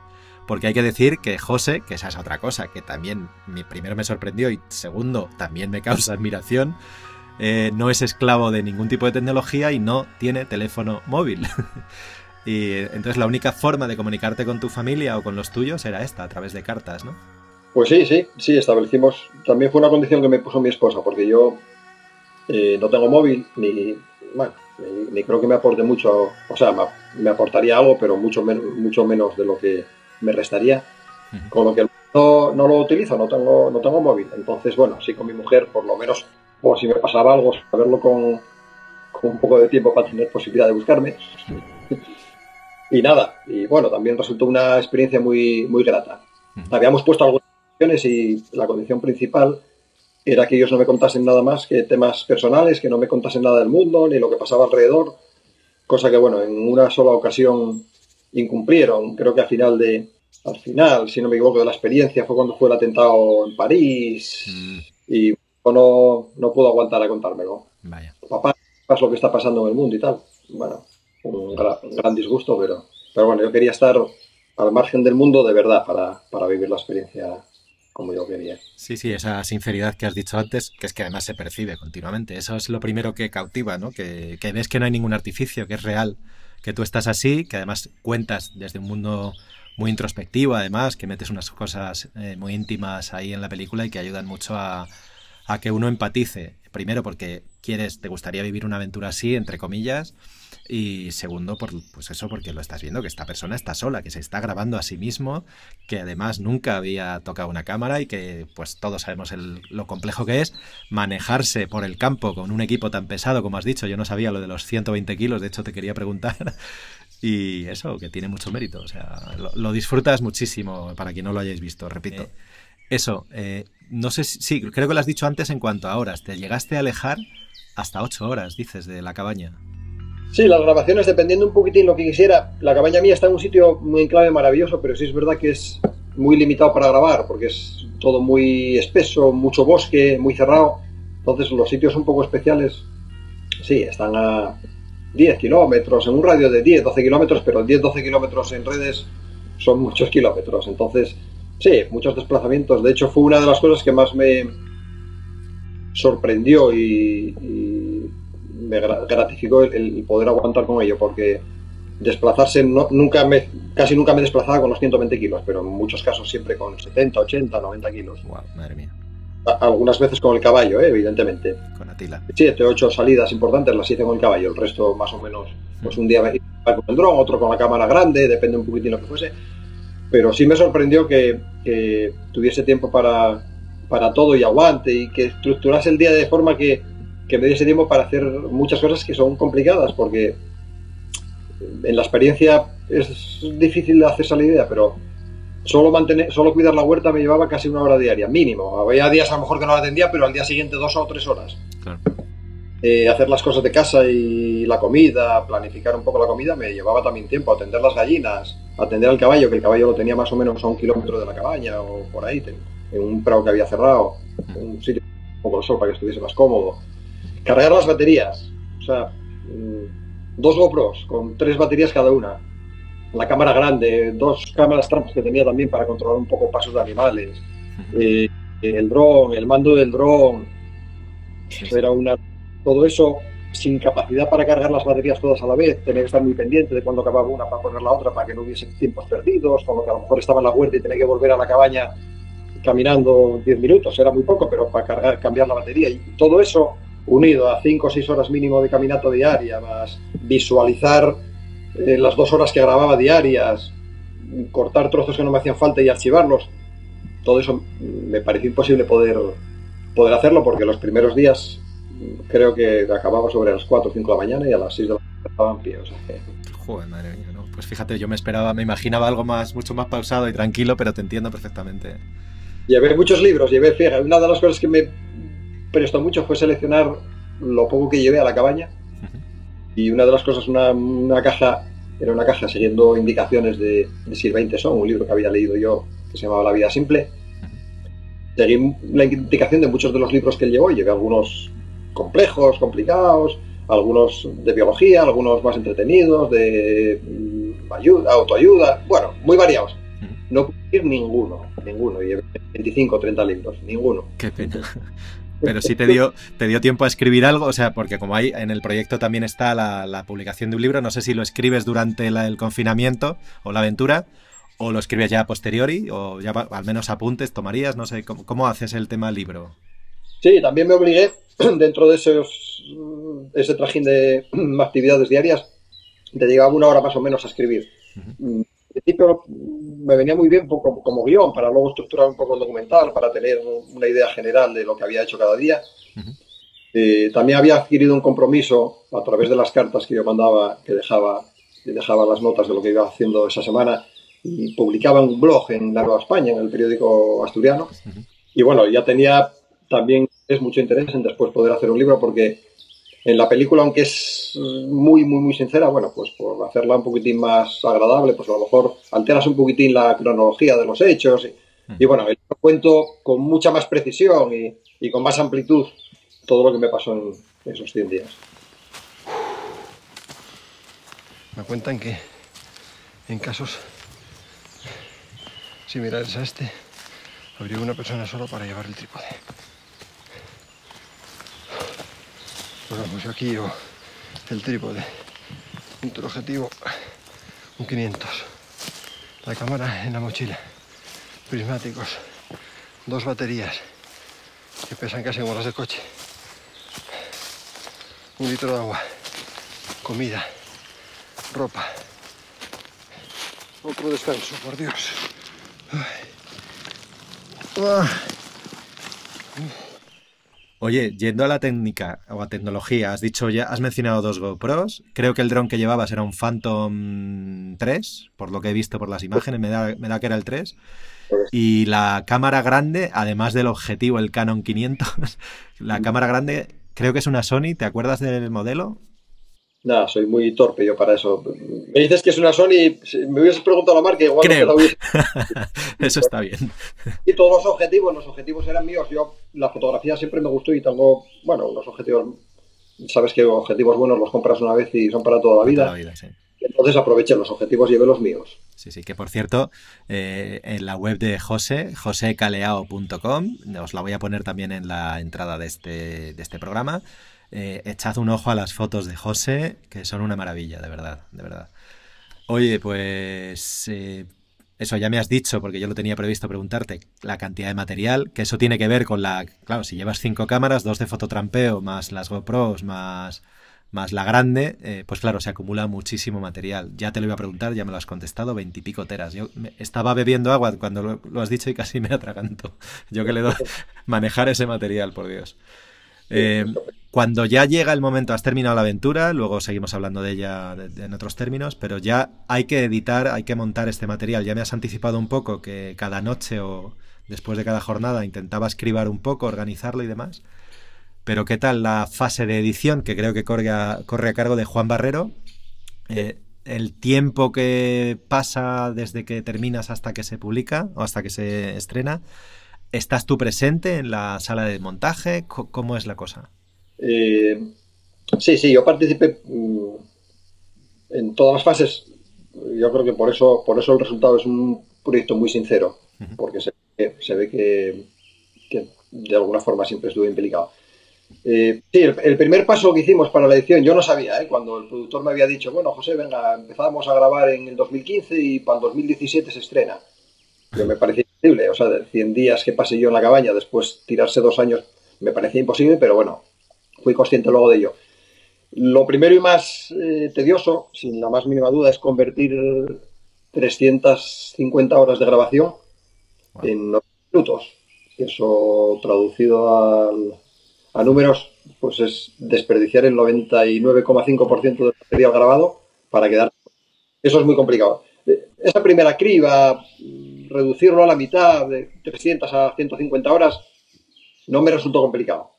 porque hay que decir que José, que esa es otra cosa que también primero me sorprendió y segundo también me causa admiración, eh, no es esclavo de ningún tipo de tecnología y no tiene teléfono móvil. y entonces la única forma de comunicarte con tu familia o con los tuyos era esta, a través de cartas, ¿no? Pues sí, sí, sí, establecimos. También fue una condición que me puso mi esposa, porque yo eh, no tengo móvil, ni, bueno, ni, creo que me aporte mucho, o sea, me, aportaría algo, pero mucho, mucho menos de lo que me restaría. Con lo que no, no, lo utilizo, no tengo, no tengo móvil. Entonces, bueno, sí con mi mujer, por lo menos o si me pasaba algo, saberlo con, con un poco de tiempo para tener posibilidad de buscarme. y nada, y bueno, también resultó una experiencia muy, muy grata. Habíamos puesto algunas condiciones y la condición principal era que ellos no me contasen nada más que temas personales, que no me contasen nada del mundo, ni lo que pasaba alrededor, cosa que bueno, en una sola ocasión incumplieron. Creo que al final de, al final, si no me equivoco, de la experiencia fue cuando fue el atentado en París mm. y no, no puedo aguantar a contármelo. Vaya. Papá, es lo que está pasando en el mundo y tal. Bueno, un, gran disgusto, pero, pero bueno, yo quería estar al margen del mundo de verdad para, para vivir la experiencia como yo quería. Sí, sí, esa sinceridad que has dicho antes, que es que además se percibe continuamente. Eso es lo primero que cautiva, ¿no? Que, que, ves que no hay ningún artificio, que es real, que tú estás así, que además cuentas desde un mundo muy introspectivo, además, que metes unas cosas eh, muy íntimas ahí en la película y que ayudan mucho a, a que uno empatice. Primero porque quieres, te gustaría vivir una aventura así, entre comillas, y segundo, por, pues eso, porque lo estás viendo, que esta persona está sola, que se está grabando a sí mismo, que además nunca había tocado una cámara y que pues todos sabemos lo complejo que es manejarse por el campo con un equipo tan pesado como has dicho. Yo no sabía lo de los 120 kilos, de hecho te quería preguntar. Y eso, que tiene mucho mérito. O sea, lo, disfrutas muchísimo para quien no lo hayáis visto, repito. Eh, eso, eh, no sé si, sí, creo que lo has dicho antes en cuanto a horas. Te llegaste a alejar hasta ocho horas, dices, de la cabaña. Sí, las grabaciones, dependiendo un poquitín lo que quisiera. La cabaña mía está en un sitio muy en clave maravilloso, pero sí es verdad que es muy limitado para grabar, porque es todo muy espeso, mucho bosque, muy cerrado. Entonces los sitios un poco especiales, sí, están a 10 kilómetros, en un radio de 10, 12 kilómetros, pero 10, 12 kilómetros en redes son muchos kilómetros. Entonces, sí, muchos desplazamientos. De hecho, fue una de las cosas que más me sorprendió y, me gratificó el, poder aguantar con ello, porque desplazarse, nunca me, casi nunca me desplazaba con los 120 kilos, pero en muchos casos siempre con 70, 80, 90 kilos. madre mía. algunas veces con el caballo, ¿eh? evidentemente. Con Atila. Siete, ocho salidas importantes las hice con el caballo, el resto más o menos, pues un día con el dron, otro con la cámara grande, depende un poquitín lo que fuese. Pero sí me sorprendió que, que tuviese tiempo para, para todo y aguante y que estructurase el día de forma que, que me diese tiempo para hacer muchas cosas que son complicadas, porque en la experiencia es difícil hacerse la idea, pero solo mantener, solo cuidar la huerta me llevaba casi una hora diaria, mínimo. Había días a lo mejor que no la atendía, pero al día siguiente dos o tres horas. Eh, hacer las cosas de casa y la comida, planificar un poco la comida, me llevaba también tiempo. Atender las gallinas, atender al caballo, que el caballo lo tenía más o menos a un kilómetro de la cabaña o por ahí, en un prado que había cerrado, un sitio un poco de sol para que estuviese más cómodo. Cargar las baterías, o sea, mm, dos GoPros con tres baterías cada una, la cámara grande, dos cámaras trampas que tenía también para controlar un poco pasos de animales, eh, el dron, el mando del dron, era una todo eso sin capacidad para cargar las baterías todas a la vez, tener que estar muy pendiente de cuando acababa una para poner la otra para que no hubiese tiempos perdidos, con lo que a lo mejor estaba en la huerta y tenía que volver a la cabaña caminando 10 minutos, era muy poco, pero para cargar, cambiar la batería. Y todo eso unido a 5 o 6 horas mínimo de caminata diaria, más visualizar eh, las dos horas que grababa diarias, cortar trozos que no me hacían falta y archivarlos, todo eso me pareció imposible poder, poder hacerlo porque los primeros días creo que acababa sobre las 4 o 5 de la mañana y a las 6 de la mañana estaba en pie. Joder, madre mía, ¿no? Pues fíjate, yo me esperaba, me imaginaba algo más, mucho más pausado y tranquilo, pero te entiendo perfectamente. Llevé muchos libros, llevé, fíjate, una de las cosas que me prestó mucho fue seleccionar lo poco que llevé a la cabaña. Y una de las cosas, una, una caja, era una caja siguiendo indicaciones de, de Sylvain Tesson, un libro que había leído yo que se llamaba La vida simple. Seguí la indicación de muchos de los libros que él llevó, llevé algunos complejos, complicados, algunos de biología, algunos más entretenidos, de mm, ayuda, autoayuda, bueno, muy variados. No pude ir ninguno, ninguno, y 25 o 30 libros, ninguno. Qué pena. Pero sí te dio, te dio tiempo a escribir algo, o sea, porque como hay en el proyecto también está la, publicación de un libro, no sé si lo escribes durante el confinamiento o la aventura, o lo escribes ya a posteriori, o ya al menos apuntes tomarías, no sé, ¿cómo, haces el tema libro? Sí, también me obligué, dentro de esos, ese trajín de actividades diarias, te llegaba una hora más o menos a escribir principio me venía muy bien como, como, guion para luego estructurar un poco el documental, para tener una idea general de lo que había hecho cada día. Eh, también había adquirido un compromiso a través de las cartas que yo mandaba, que dejaba, que dejaba las notas de lo que iba haciendo esa semana y publicaba un blog en La Nueva España, en el periódico asturiano. Y bueno, ya tenía también es mucho interés en después poder hacer un libro porque en la película, aunque es muy, muy, muy sincera, bueno, pues por hacerla un poquitín más agradable, pues a lo mejor alteras un poquitín la cronología de los hechos. Y, bueno, cuento con mucha más precisión y, con más amplitud todo lo que me pasó en esos 100 días. Me cuentan que en casos similares a este, habría una persona solo para llevar el trípode. Bueno, pues aquí llevo el trípode. Punto objetivo, un 500. La cámara en la mochila. Prismáticos. Dos baterías que pesan casi como las de coche. Un litro de agua. Comida. Ropa. Otro descanso, por Dios. Ah. Oye, yendo a la técnica o a tecnología, has dicho ya, has mencionado dos GoPros. Creo que el dron que llevabas era un Phantom 3, por lo que he visto por las imágenes, me da, me da que era el 3. Y la cámara grande, además del objetivo, el Canon 500, la cámara grande creo que es una Sony, ¿te acuerdas del modelo? Nada, soy muy torpe yo para eso. Me dices que es una Sony, me hubieses preguntado la marca, igual Creo. no te Eso está bien. Y todos los objetivos, los objetivos eran míos. Yo la fotografía siempre me gustó y tengo, bueno, unos objetivos sabes que objetivos buenos los compras una vez y son para toda la vida. Toda la vida sí. Entonces aproveché los objetivos y llevé los míos. Sí, sí, que por cierto, eh, en la web de José, josecaleao.com, os la voy a poner también en la entrada de este, de este programa. Eh, echad un ojo a las fotos de José, que son una maravilla, de verdad, de verdad. Oye, pues eh, eso ya me has dicho, porque yo lo tenía previsto preguntarte, la cantidad de material, que eso tiene que ver con la... Claro, si llevas cinco cámaras, dos de fototrampeo, más las GoPros, más más la grande, eh, pues claro, se acumula muchísimo material. Ya te lo iba a preguntar, ya me lo has contestado, veintipico teras. Yo estaba bebiendo agua cuando lo, has dicho y casi me atraganto. Yo que le doy manejar ese material, por Dios. Eh, cuando ya llega el momento, has terminado la aventura, luego seguimos hablando de ella en otros términos, pero ya hay que editar, hay que montar este material. Ya me has anticipado un poco que cada noche o después de cada jornada intentaba escribir un poco, organizarlo y demás. Pero ¿qué tal la fase de edición que creo que corre a, cargo de Juan Barrero? Eh, el tiempo que pasa desde que terminas hasta que se publica o hasta que se estrena. ¿Estás tú presente en la sala de montaje? ¿Cómo es la cosa? Eh, sí, sí, yo participé mm, en todas las fases. Yo creo que por eso, por eso el resultado es un proyecto muy sincero, porque se, se ve que, que, de alguna forma siempre estuve implicado. Eh, sí, el, primer paso que hicimos para la edición, yo no sabía, ¿eh? cuando el productor me había dicho, bueno, José, venga, empezamos a grabar en el 2015 y para el 2017 se estrena. Pero me parecía imposible, o sea, de 100 días que pasé yo en la cabaña, después tirarse dos años, me parecía imposible, pero bueno, fui consciente luego de ello. Lo primero y más eh, tedioso, sin la más mínima duda, es convertir 350 horas de grabación en 9 minutos. Eso traducido al, a números, pues es desperdiciar el 99,5% del material grabado para quedar. Eso es muy complicado. Esa primera criba, reducirlo a la mitad, de 300 a 150 horas, no me resultó complicado.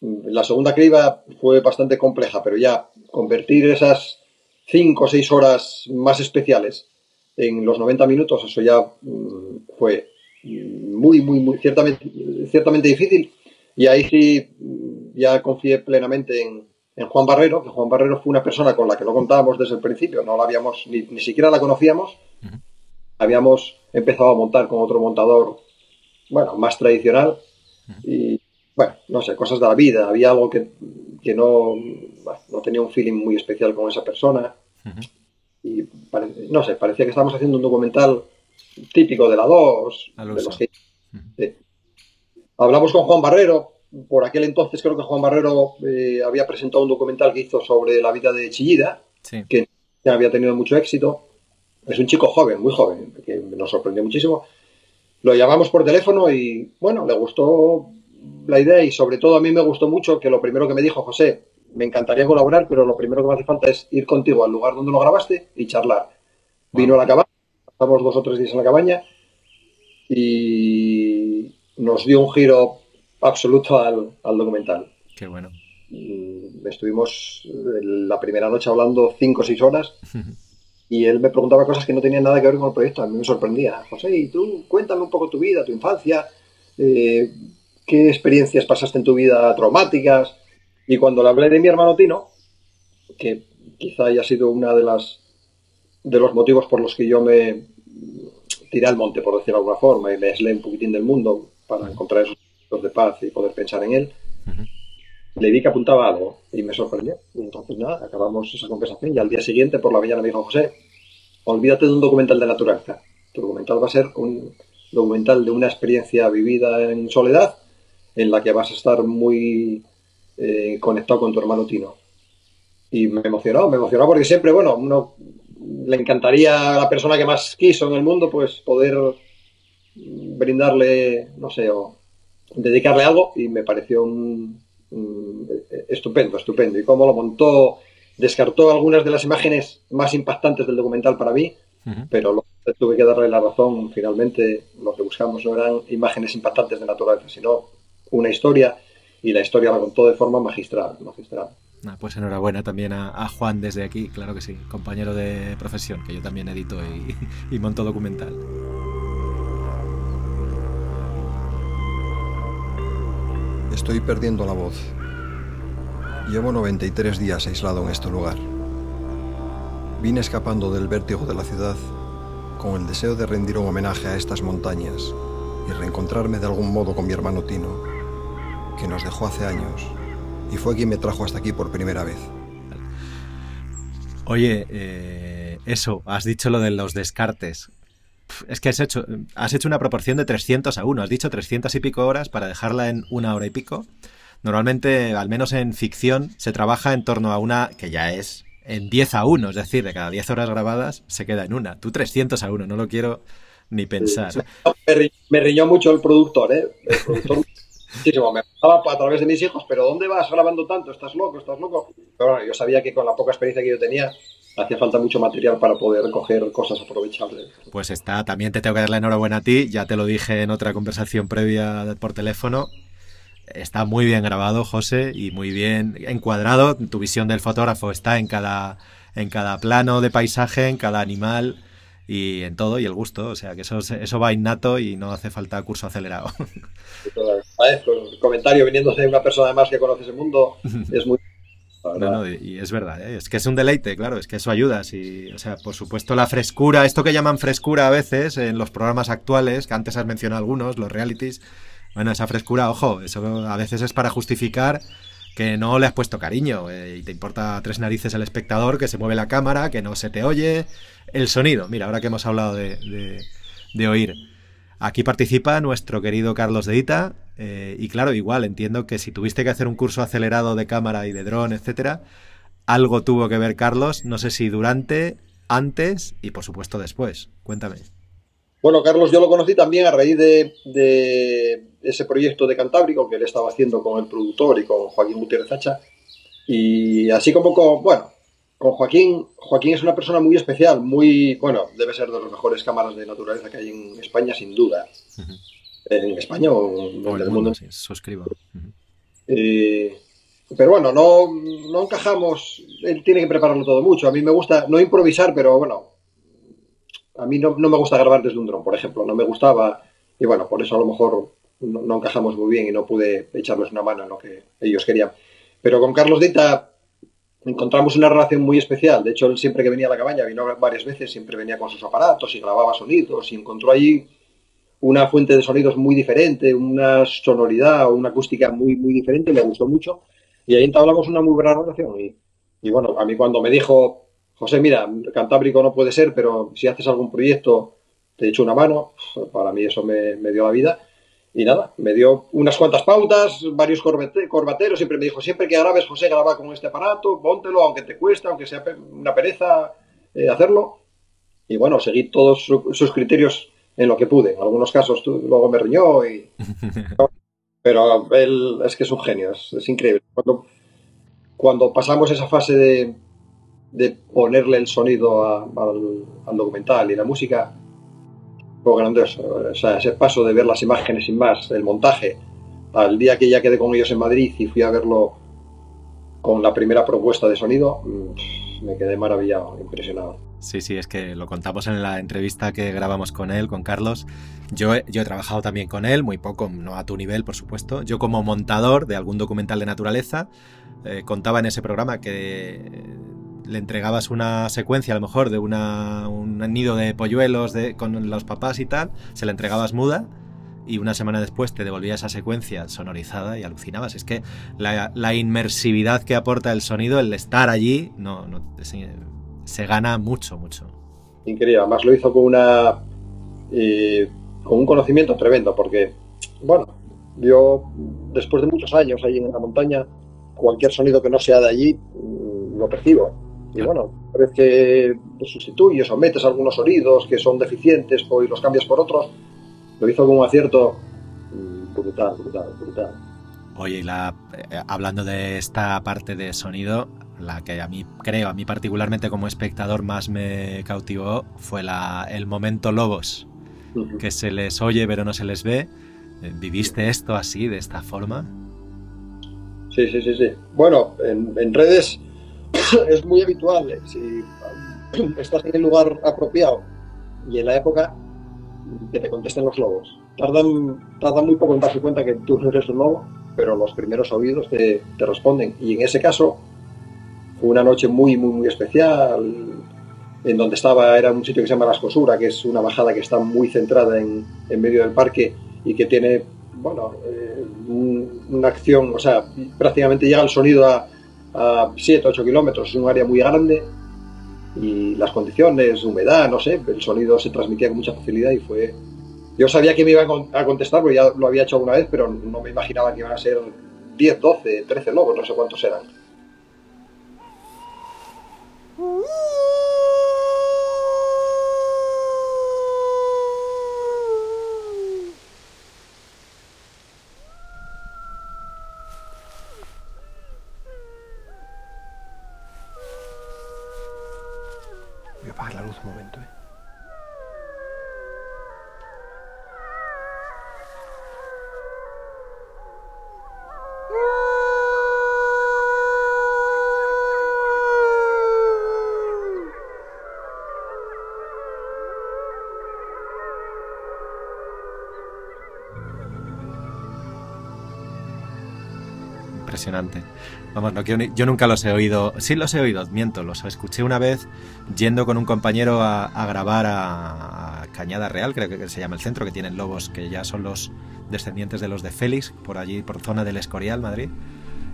La segunda criba fue bastante compleja, pero ya convertir esas 5 o 6 horas más especiales en los 90 minutos, eso ya mm, fue muy, muy, muy, ciertamente, ciertamente difícil y ahí sí ya confié plenamente en, Juan Barrero, que Juan Barrero fue una persona con la que no contábamos desde el principio, no la habíamos, ni, siquiera la conocíamos. Habíamos empezado a montar con otro montador, bueno, más tradicional. Y, bueno, no sé, cosas de la vida. Había algo que, no, no tenía un feeling muy especial con esa persona. Y no sé, parecía que estábamos haciendo un documental típico de la 2, de los Hablamos con Juan Barrero, por aquel entonces creo que Juan Barrero eh, había presentado un documental que hizo sobre la vida de Chillida, que había tenido mucho éxito. Es un chico joven, muy joven, que nos sorprendió muchísimo. Lo llamamos por teléfono y, bueno, le gustó la idea y sobre todo a mí me gustó mucho que lo primero que me dijo, José, me encantaría colaborar, pero lo primero que me hace falta es ir contigo al lugar donde lo grabaste y charlar. Vino a la cabaña, pasamos dos o tres días en la cabaña y nos dio un giro absoluto al, documental. Qué bueno. Mm, estuvimos eh, la primera noche hablando cinco o seis horas y él me preguntaba cosas que no tenían nada que ver con el proyecto. A mí me sorprendía. José, y tú cuéntame un poco tu vida, tu infancia, eh, qué experiencias pasaste en tu vida traumáticas. Y cuando le hablé de mi hermano Tino, que quizá haya sido una de las de los motivos por los que yo me tiré al monte, por decirlo de alguna forma, y me aislé un poquitín del mundo, para encontrar esos de paz y poder pensar en él. Le vi que apuntaba algo y me sorprendió. entonces, nada, acabamos esa conversación y al día siguiente por la mañana me dijo, José, olvídate de un documental de naturaleza. Tu documental va a ser un documental de una experiencia vivida en soledad en la que vas a estar muy eh, conectado con tu hermano Tino. Y me emocionó, me emocionó porque siempre, bueno, uno le encantaría a la persona que más quiso en el mundo, pues poder brindarle, no sé, o dedicarle algo y me pareció un, estupendo, estupendo. Y cómo lo montó, descartó algunas de las imágenes más impactantes del documental para mí, pero lo, tuve que darle la razón. Finalmente, lo que buscamos no eran imágenes impactantes de naturaleza, sino una historia y la historia la contó de forma magistral. magistral. Ah, pues enhorabuena también a, Juan desde aquí, claro que sí, compañero de profesión, que yo también edito y, y monto documental. Estoy perdiendo la voz. Llevo 93 días aislado en este lugar. Vine escapando del vértigo de la ciudad con el deseo de rendir un homenaje a estas montañas y reencontrarme de algún modo con mi hermano Tino, que nos dejó hace años y fue quien me trajo hasta aquí por primera vez. Oye, eh, eso, has dicho lo de los descartes. Es que has hecho, has hecho una proporción de 300 a 1. Has dicho 300 y pico horas para dejarla en una hora y pico. Normalmente, al menos en ficción, se trabaja en torno a una que ya es en 10 a 1, es decir, de cada 10 horas grabadas se queda en una. Tú 300 a 1, no lo quiero ni pensar. Me, riñó mucho el productor, ¿eh? El productor muchísimo. Me hablaba a través de mis hijos, pero ¿dónde vas grabando tanto? ¿Estás loco? ¿Estás loco? Pero bueno, yo sabía que con la poca experiencia que yo tenía, hacía falta mucho material para poder coger cosas aprovechables. Pues está, también te tengo que dar la enhorabuena a ti, ya te lo dije en otra conversación previa por teléfono, está muy bien grabado, José, y muy bien encuadrado. Tu visión del fotógrafo está en cada, en cada plano de paisaje, en cada animal y en todo, y el gusto. O sea, que eso, eso va innato y no hace falta curso acelerado. El comentario viniendo de una persona además que conoce ese mundo es muy... No, no, y es verdad, ¿eh? es que es un deleite, claro, es que eso ayuda. Si, o sea, por supuesto, la frescura, esto que llaman frescura a veces en los programas actuales, que antes has mencionado algunos, los realities, bueno, esa frescura, ojo, eso a veces es para justificar que no le has puesto cariño eh, y te importa tres narices el espectador, que se mueve la cámara, que no se te oye, el sonido. Mira, ahora que hemos hablado de, de, oír. Aquí participa nuestro querido Carlos de Ita eh, y claro, igual entiendo que si tuviste que hacer un curso acelerado de cámara y de dron, etcétera, algo tuvo que ver Carlos, no sé si durante, antes y por supuesto después. Cuéntame. Bueno, Carlos, yo lo conocí también a raíz de, ese proyecto de Cantábrico que él estaba haciendo con el productor y con Joaquín Gutiérrez Hacha. Y así como con, bueno, con Joaquín, Joaquín es una persona muy especial, muy, bueno, debe ser de las mejores cámaras de naturaleza que hay en España, sin duda. En España o en el, mundo. Sí, suscribo. pero bueno, no, no encajamos, él tiene que prepararlo todo mucho. A mí me gusta no improvisar, pero bueno, a mí no, me gusta grabar desde un dron, por ejemplo, no me gustaba y bueno, por eso a lo mejor no, encajamos muy bien y no pude echarles una mano en lo que ellos querían. Pero con Carlos Dita encontramos una relación muy especial. De hecho, él siempre que venía a la cabaña, vino varias veces, siempre venía con sus aparatos y grababa sonidos y encontró allí una fuente de sonidos muy diferente, una sonoridad o una acústica muy, muy diferente, me gustó mucho. Y ahí entablamos una muy buena relación. Y, bueno, a mí cuando me dijo, José, mira, Cantábrico no puede ser, pero si haces algún proyecto, te echo una mano. Para mí eso me, dio la vida. Y nada, me dio unas cuantas pautas, varios corbateros, siempre me dijo, siempre que grabes, José, graba con este aparato, póntelo, aunque te cueste, aunque sea una pereza eh, hacerlo. Y bueno, seguí todos sus criterios en lo que pude. En algunos casos luego me riñó y... Pero él es que es un genio, es, increíble. Cuando, cuando pasamos esa fase de, de ponerle el sonido al, documental y la música fue grandioso. O sea, ese paso de ver las imágenes sin más, el montaje, al día que ya quedé con ellos en Madrid y fui a verlo con la primera propuesta de sonido, mm, me quedé maravillado, impresionado. Sí, sí, es que lo contamos en la entrevista que grabamos con él, con Carlos. Yo, yo he trabajado también con él, muy poco, no a tu nivel, por supuesto. Yo como montador de algún documental de naturaleza, eh, contaba en ese programa que le entregabas una secuencia a lo mejor de un nido de polluelos de, con los papás y tal, se la entregabas muda y una semana después te devolvía esa secuencia sonorizada y alucinabas. Es que la, inmersividad que aporta el sonido, el estar allí, no, se, gana mucho, mucho. Increíble, además lo hizo con una eh, con un conocimiento tremendo, porque, bueno, yo después de muchos años allí en la montaña, cualquier sonido que no sea de allí, mm, lo percibo y bueno, parece que lo sustituyes o metes algunos sonidos que son deficientes y los cambias por otros. Lo hizo con un acierto mm, brutal, brutal, brutal. Oye, la, eh, hablando de esta parte de sonido, la que a mí creo, a mí particularmente como espectador más me cautivó fue la, el momento Lobos, que se les oye pero no se les ve. Eh, ¿Viviste esto así, de esta forma? Sí, sí, sí, sí. Bueno, en, en redes es muy habitual, eh, si estás en el lugar apropiado y en la época, que te contesten los lobos. Tardan, tardan muy poco en darse cuenta que tú eres un lobo pero los primeros oídos te, te responden. Y en ese caso fue una noche muy, muy, muy especial. En donde estaba era un sitio que se llama La Escosura, que es una bajada que está muy centrada en, en medio del parque y que tiene, bueno, eh, un- una acción, o sea, prácticamente llega el sonido a, a 7, 8 kilómetros, es un área muy grande y las condiciones, humedad, no sé, el sonido se transmitía con mucha facilidad y fue... Yo sabía que me iba a contestar porque ya lo había hecho alguna vez, pero no me imaginaba que iban a ser 10, 12, 13 lobos, no sé cuántos eran. Voy Impresionante. Vamos, no quiero ni- yo nunca los he oído. Sí los he oído, miento, los escuché una vez yendo con un compañero a, a grabar a, a Cañada Real, creo que se llama el centro, que tienen lobos que ya son los descendientes de los de Félix, por allí, por zona del Escorial, Madrid.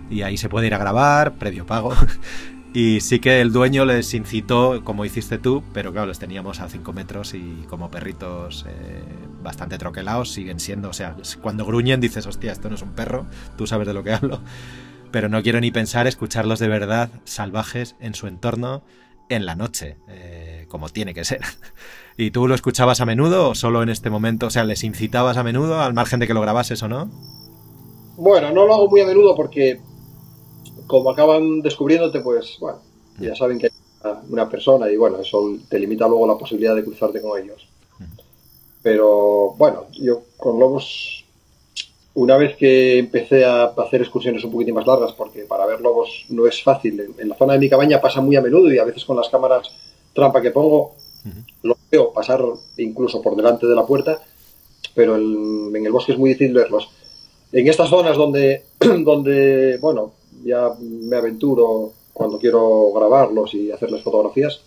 Y ahí se puede ir a grabar, previo pago. Y sí que el dueño les incitó, como hiciste tú, pero claro, les teníamos a 5 metros y como perritos eh, bastante troquelados siguen siendo. O sea, cuando gruñen dices, hostia, esto no es un perro, tú sabes de lo que hablo. Pero no quiero ni pensar escucharlos de verdad salvajes en su entorno en la noche, eh, como tiene que ser. ¿Y tú lo escuchabas a menudo o solo en este momento? O sea, ¿les incitabas a menudo al margen de que lo grabases o no? Bueno, no lo hago muy a menudo porque como acaban descubriéndote, pues bueno, ya saben que hay una- persona y bueno, eso te limita luego la posibilidad de cruzarte con ellos. Pero bueno, yo con lobos, una vez que empecé a hacer excursiones un poquitín más largas, porque para ver lobos no es fácil, en, en la zona de mi cabaña pasa muy a menudo y a veces con las cámaras trampa que pongo, lo veo pasar incluso por delante de la puerta, pero el- en el bosque es muy difícil verlos. En estas zonas donde, donde, bueno, ya me aventuro cuando quiero grabarlos y hacerles fotografías,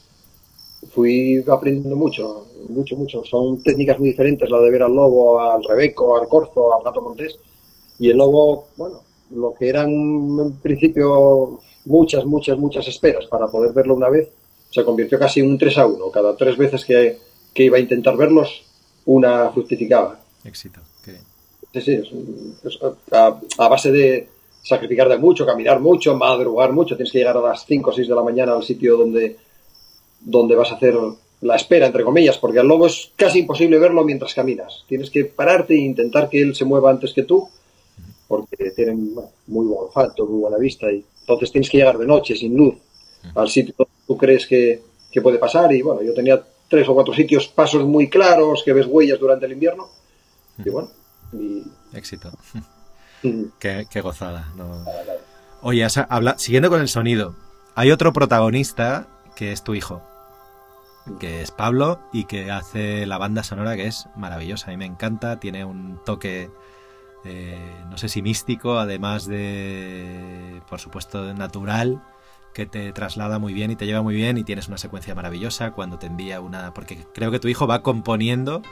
fui aprendiendo mucho, mucho, mucho. Son técnicas muy diferentes, la de ver al lobo, al rebeco, al corzo, al gato montés. Y el lobo, bueno, lo que eran en principio muchas, muchas, muchas esperas para poder verlo una vez, se convirtió casi en un 3 a 1. Cada tres veces que, que iba a intentar verlos, una fructificaba. Éxito. qué bien. Sí, sí, es, un- es a, a base de sacrificar de mucho, caminar mucho, madrugar mucho. Tienes que llegar a las 5 o 6 de la mañana al sitio donde, donde vas a hacer la espera, entre comillas, porque al lobo es casi imposible verlo mientras caminas. Tienes que pararte e intentar que él se mueva antes que tú, porque tienen bueno, muy buen olfato, muy buena vista, y entonces tienes que llegar de noche, sin luz, al sitio donde tú crees que, que puede pasar. Y bueno, yo tenía tres o cuatro sitios, pasos muy claros, que ves huellas durante el invierno. Y bueno, y, Éxito. Mm, Qué, qué gozada. no. Oye, has habla- siguiendo con el sonido, hay otro protagonista que es tu hijo, que es Pablo y que hace la banda sonora que es maravillosa. A mí me encanta, tiene un toque, eh, no sé si místico, además de, por supuesto, natural, que te traslada muy bien y te lleva muy bien y tienes una secuencia maravillosa cuando te envía una... Porque creo que tu hijo va componiendo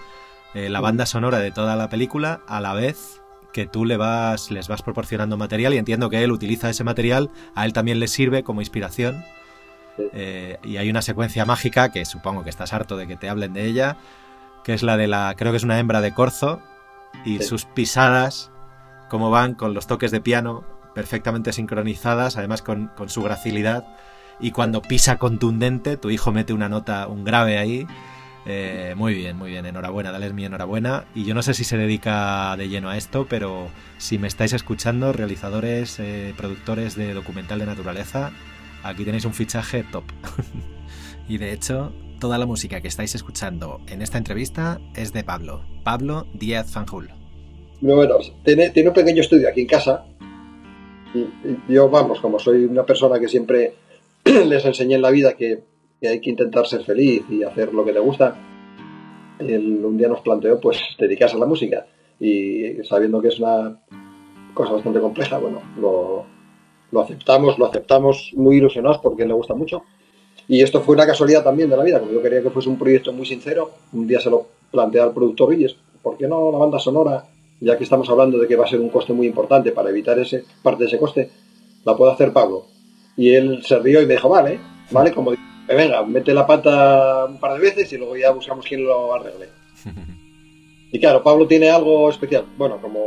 eh, la banda sonora de toda la película a la vez que tú le vas, les vas proporcionando material y entiendo que él utiliza ese material, a él también le sirve como inspiración. Eh, y hay una secuencia mágica que supongo que estás harto de que te hablen de ella, que es la de la, creo que es una hembra de corzo y Sí. sus pisadas, como van con los toques de piano perfectamente sincronizadas, además con, con su gracilidad. Y cuando pisa contundente, tu hijo mete una nota, un grave ahí. Eh, muy bien, muy bien, enhorabuena, dale mi enhorabuena. Y yo no sé si se dedica de lleno a esto, pero si me estáis escuchando, realizadores, eh, productores de documental de naturaleza, aquí tenéis un fichaje top. y de hecho, toda la música que estáis escuchando en esta entrevista es de Pablo, Pablo Díaz Fanjul. Bueno, tiene, tiene un pequeño estudio aquí en casa. Y, y yo, vamos, como soy una persona que siempre les enseñé en la vida que, que hay que intentar ser feliz y hacer lo que te gusta, él un día nos planteó pues dedicarse a la música. Y sabiendo que es una, cosa bastante compleja, bueno, lo, lo aceptamos, lo aceptamos muy ilusionados porque le gusta mucho. Y esto fue una casualidad también de la vida, como yo quería que fuese un proyecto muy sincero, un día se lo planteé al productor Villes, ¿por qué no la banda sonora, ya que estamos hablando de que va a ser un coste muy importante para evitar ese parte de ese coste, la puede hacer Pablo? Y él se rió y me dijo, vale, vale, como dice, venga, mete la pata un par de veces y luego ya buscamos quién lo arregle. Y claro, Pablo tiene algo especial. Bueno, como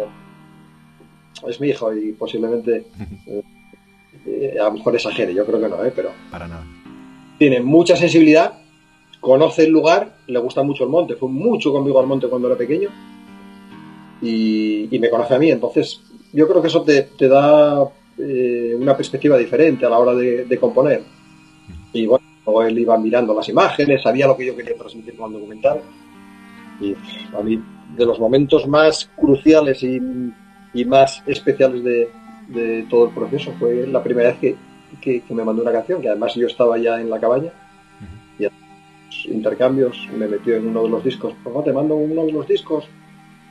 es mi hijo y posiblemente eh, a lo mejor exagere, yo creo que no, ¿eh? pero Para nada. tiene mucha sensibilidad, conoce el lugar, le gusta mucho el monte, fue mucho conmigo al monte cuando era pequeño y, y me conoce a mí, entonces yo creo que eso te, te da eh, una perspectiva diferente a la hora de, de componer. Y bueno, luego él iba mirando las imágenes, sabía lo que yo quería transmitir con el documental y a mí de los momentos más cruciales y, y más especiales de, de todo el proceso fue la primera vez que, que, que me mandó una canción, que además yo estaba ya en la cabaña y a los intercambios me metió en uno de los discos. Pues no, te mando uno de los discos,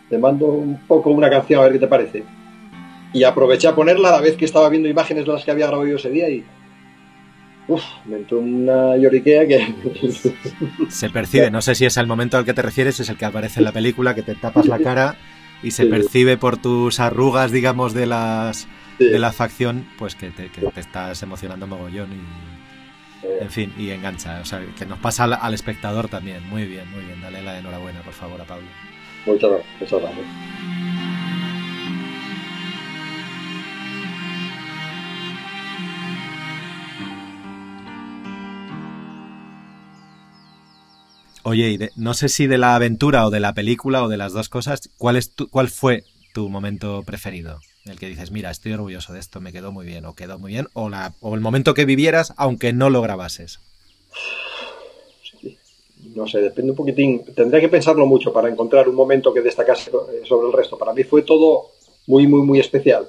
te mando un poco una canción a ver qué te parece. Y aproveché a ponerla a la vez que estaba viendo imágenes de las que había grabado yo ese día y. Uf, me entró una lloriquea que. Se percibe, no sé si es el momento al que te refieres, es el que aparece en la película, que te tapas la cara y se Sí. percibe por tus arrugas, digamos, de las Sí. de la facción, pues que te, que te estás emocionando mogollón y, Eh, en fin, y engancha. O sea, que nos pasa al, al espectador también. Muy bien, muy bien. Dale la enhorabuena, por favor, a Pablo. muchas gracias, muchas gracias. Oye, y de- no sé si de la aventura o de la película o de las dos cosas, ¿cuál, es tu- cuál fue tu momento preferido? El que dices, mira, estoy orgulloso de esto, me quedó muy bien, o quedó muy bien, o, la, o el momento que vivieras, aunque no lo grabases. No sé, depende un poquitín. Tendría que pensarlo mucho para encontrar un momento que destacase eh, sobre el resto. Para mí fue todo muy, muy, muy especial.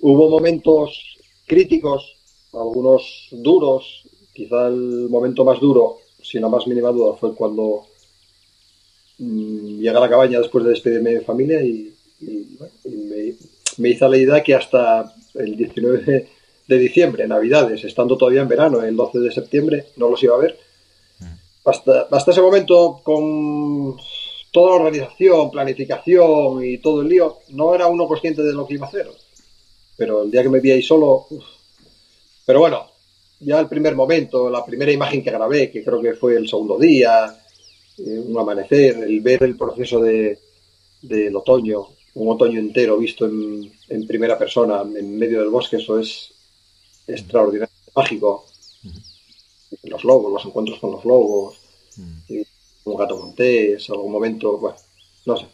Hubo momentos críticos, algunos duros. Quizá el momento más duro, sin la más mínima duda, fue cuando mm, llegué a la cabaña después de despedirme de mi familia y, y, bueno, y me, me hizo la idea que hasta el 19 de, de diciembre, Navidades, estando todavía en verano, el 12 de septiembre, no los iba a ver hasta, hasta ese momento, con toda la organización, planificación y todo el lío, no era uno consciente de lo que iba a hacer. Pero el día que me vi ahí solo. uf. Pero bueno, ya el primer momento, la primera imagen que grabé, que creo que fue el segundo día, eh, un amanecer, el ver el proceso de, del otoño, un otoño entero visto en, en primera persona, en medio del bosque, eso es extraordinario, mágico los lobos, los encuentros con los lobos, y un gato montés, algún momento, bueno, no sé.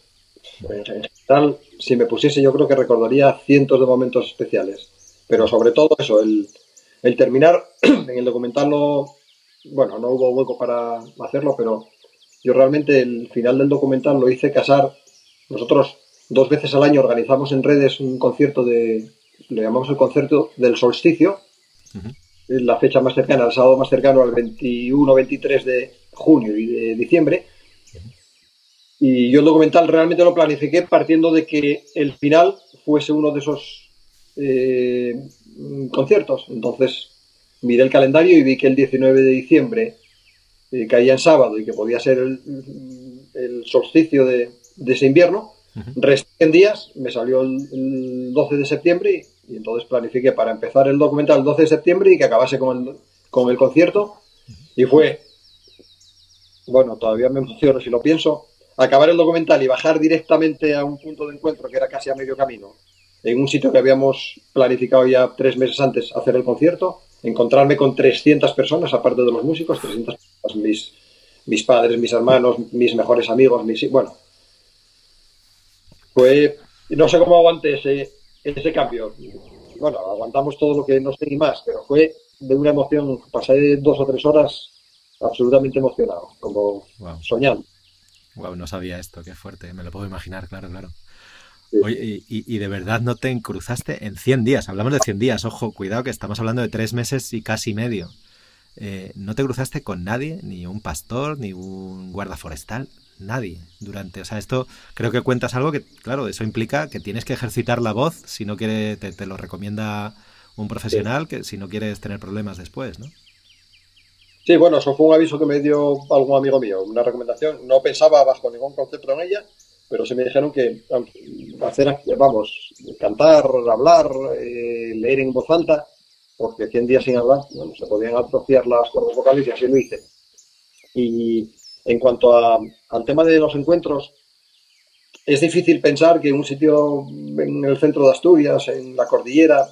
En general, si me pusiese, yo creo que recordaría cientos de momentos especiales. Pero sobre todo eso, el, el terminar, en el documental no, bueno, no hubo hueco para hacerlo, pero yo realmente el final del documental lo hice casar. Nosotros dos veces al año organizamos en redes un concierto de, lo llamamos el concierto del solsticio, es la fecha más cercana, el sábado más cercano al 21-23 de junio y de diciembre. Y yo el documental realmente lo planifiqué partiendo de que el final fuese uno de esos eh, conciertos. Entonces miré el calendario y vi que el 19 de diciembre eh, caía en sábado y que podía ser el, el solsticio de, de, ese invierno. Resté en días, me salió el, el 12 de septiembre y, y, entonces planifiqué para empezar el documental el 12 de septiembre y que acabase con el, con el concierto. Y fue, bueno, todavía me emociono si lo pienso, acabar el documental y bajar directamente a un punto de encuentro que era casi a medio camino, en un sitio que habíamos planificado ya tres meses antes hacer el concierto, encontrarme con 300 personas, aparte de los músicos, 300 personas, mis, mis padres, mis hermanos, mis mejores amigos, mis, bueno, fue, no sé cómo aguanté ese, ese cambio. Bueno, aguantamos todo lo que no sé ni más, pero fue de una emoción, pasé dos o tres horas absolutamente emocionado, como wow. soñando. Wow, no sabía esto, qué fuerte, me lo puedo imaginar, claro, claro. Oye, y, y, de verdad no te encruzaste en 100 días, hablamos de 100 días, ojo, cuidado que estamos hablando de tres meses y casi medio. Eh, ¿No te cruzaste con nadie, ni un pastor, ni un guarda forestal? nadie durante. O sea, esto creo que cuentas algo que, claro, eso implica que tienes que ejercitar la voz si no quiere, te, lo recomienda un profesional, que si no quieres tener problemas después, ¿no? Sí, bueno, eso fue un aviso que me dio algún amigo mío, una recomendación. No pensaba bajo ningún concepto en ella, pero se me dijeron que hacer, vamos, cantar, hablar, eh, leer en voz alta, porque 100 días sin hablar, bueno, se podían atrofiar las cuerdas vocales y así lo hice. Y en cuanto al tema de los encuentros, es difícil pensar que un sitio en el centro de Asturias, en la cordillera,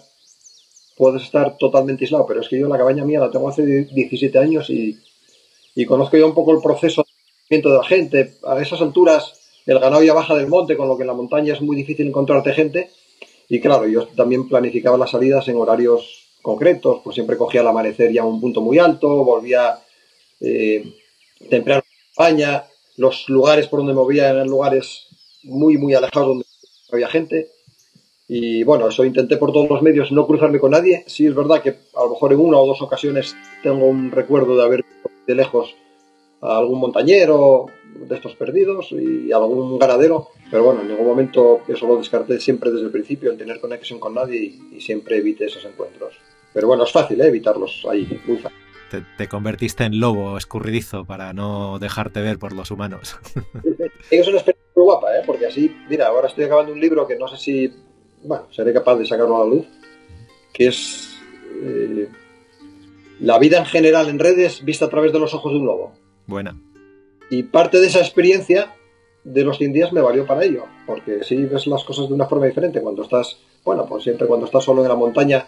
puedes estar totalmente aislado, pero es que yo la cabaña mía la tengo hace 17 años y, conozco ya un poco el proceso de la gente. A esas alturas el ganado ya baja del monte, con lo que en la montaña es muy difícil encontrarte gente. Y claro, yo también planificaba las salidas en horarios concretos, pues siempre cogía el amanecer ya un punto muy alto, volvía eh, temprano a España, los lugares por donde movía eran lugares muy, muy alejados donde había gente. Y bueno, eso intenté por todos los medios no cruzarme con nadie. Sí es verdad que a lo mejor en una o dos ocasiones tengo un recuerdo de haber de lejos a algún montañero de estos perdidos y algún ganadero, pero bueno, en ningún momento eso lo descarté siempre desde el principio, el tener conexión con nadie y, siempre evité esos encuentros. Pero bueno, es fácil ¿eh? evitarlos ahí, muy fácil. Te, convertiste en lobo escurridizo para no dejarte ver por los humanos. es una experiencia muy guapa, ¿eh? porque así, mira, ahora estoy acabando un libro que no sé si bueno, seré capaz de sacarlo a la luz, que es eh, la vida en general en redes vista a través de los ojos de un lobo. Buena. Y parte de esa experiencia de los 100 días me valió para ello, porque si ves las cosas de una forma diferente cuando estás, bueno, pues siempre cuando estás solo en la montaña,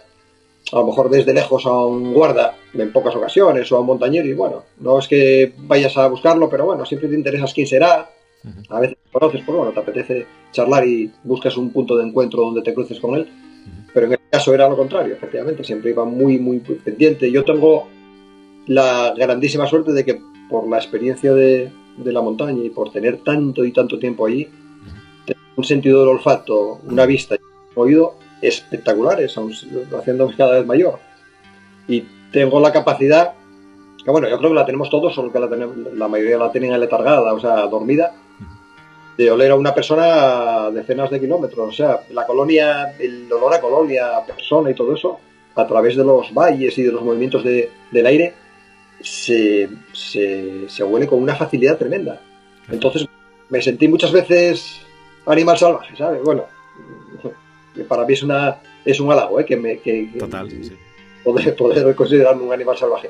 a lo mejor desde lejos a un guarda en pocas ocasiones o a un montañero y bueno, no es que vayas a buscarlo, pero bueno, siempre te interesas quién será, a veces conoces, pues bueno, te apetece charlar y buscas un punto de encuentro donde te cruces con él. Pero en este caso era lo contrario, efectivamente, siempre iba muy, muy pendiente. Yo tengo la grandísima suerte de que por la experiencia de, la montaña y por tener tanto y tanto tiempo allí, un sentido del olfato, una vista y un oído espectaculares, haciéndome cada vez mayor. Y tengo la capacidad, que bueno, yo creo que la tenemos todos, solo que la, tenemos, la mayoría la tienen letargada, o sea, dormida, de oler a una persona a decenas de kilómetros. O sea, la colonia, el olor a colonia, a persona y todo eso, a través de los valles y de los movimientos de, del aire, se, se, huele con una facilidad tremenda. Entonces me sentí muchas veces animal salvaje, ¿sabes? Bueno, para mí es, una, es un halago, ¿eh? Que me, que, Total, sí. poder, poder considerarme un animal salvaje.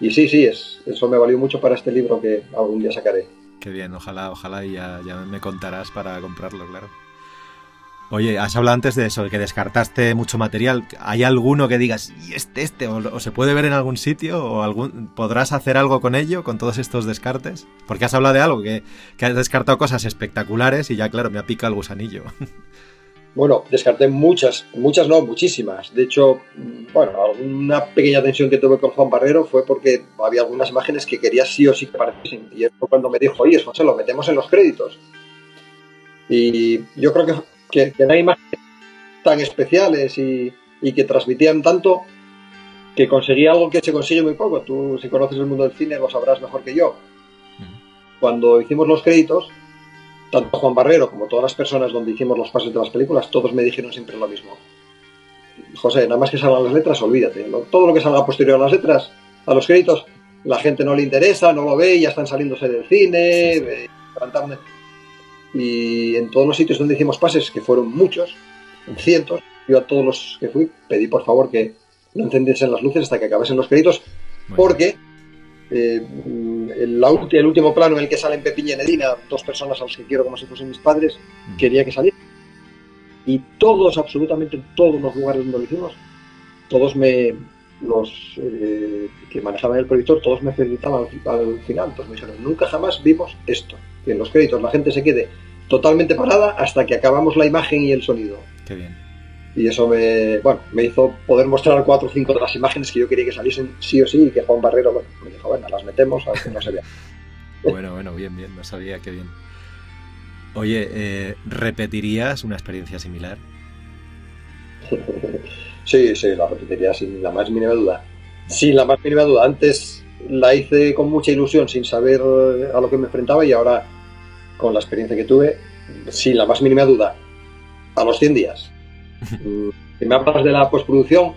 Y sí, sí, es, eso me valió mucho para este libro que algún día sacaré. Qué bien, ojalá, ojalá y ya, me contarás para comprarlo, claro. Oye, has hablado antes de eso, de que descartaste mucho material. ¿Hay alguno que digas, y este, este, o, se puede ver en algún sitio, o podrás hacer algo con ello, con todos estos descartes? Porque has hablado de algo, que, que has descartado cosas espectaculares y ya, claro, me ha picado el gusanillo. Bueno, descarté muchas, muchas no, muchísimas. De hecho, bueno, una pequeña tensión que tuve con Juan Barrero fue porque había algunas imágenes que quería sí o sí que apareciesen. Y él fue cuando me dijo, oye, José, lo metemos en los créditos. Y yo creo que, que, que imágenes tan especiales y, y que transmitían tanto que conseguí algo que se consigue muy poco. Tú, si conoces el mundo del cine, lo sabrás mejor que yo. Cuando hicimos los créditos, tanto Juan Barrero como todas las personas donde hicimos los pases de las películas, todos me dijeron siempre lo mismo. José, nada más que salgan las letras, olvídate. Todo lo que salga posterior a las letras, a los créditos, la gente no le interesa, no lo ve, ya están saliéndose del cine, Y en todos los sitios donde hicimos pases, que fueron muchos, cientos, yo a todos los que fui pedí por favor que no encendiesen las luces hasta que acabasen los créditos, porque eh, el, el, último plano en el que salen Pepiña y Nedina, dos personas a los que quiero como si fuesen mis padres, mm. quería que saliera. Y todos, absolutamente todos los lugares donde lo hicimos, todos me, los eh, que manejaban el proyector, todos me felicitaban al, final. Entonces me dijeron, nunca jamás vimos esto, que en los créditos la gente se quede totalmente parada hasta que acabamos la imagen y el sonido. Qué bien y eso me, bueno, me hizo poder mostrar cuatro o cinco de las imágenes que yo quería que saliesen sí o sí y que Juan Barrero bueno, me dijo, bueno, las metemos, aunque no se vea. bueno, bueno, bien, bien, no sabía qué bien. Oye, eh, ¿repetirías una experiencia similar? sí, sí, la repetiría sin la más mínima duda. Sin la más mínima duda. Antes la hice con mucha ilusión, sin saber a lo que me enfrentaba y ahora con la experiencia que tuve, sin la más mínima duda, a los 100 días. Si me hablas de la postproducción,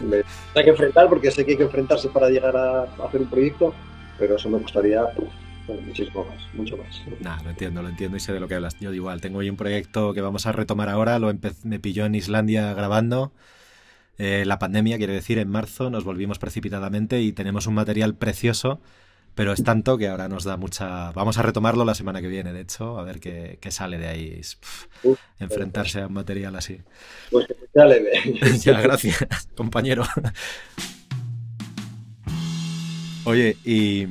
me hay que enfrentar porque sé que hay que enfrentarse para llegar a hacer un proyecto, pero eso me gustaría muchísimo más, mucho más. Nah, lo entiendo, lo entiendo y sé de lo que hablas. Yo igual, tengo hoy un proyecto que vamos a retomar ahora, lo me pilló en Islandia grabando. Eh, la pandemia, quiere decir, en marzo nos volvimos precipitadamente y tenemos un material precioso, pero es tanto que ahora nos da mucha... Vamos a retomarlo la semana que viene, de hecho, a ver qué, sale de ahí. enfrentarse a un material así. Pues sale ya, gracias, compañero. Oye, y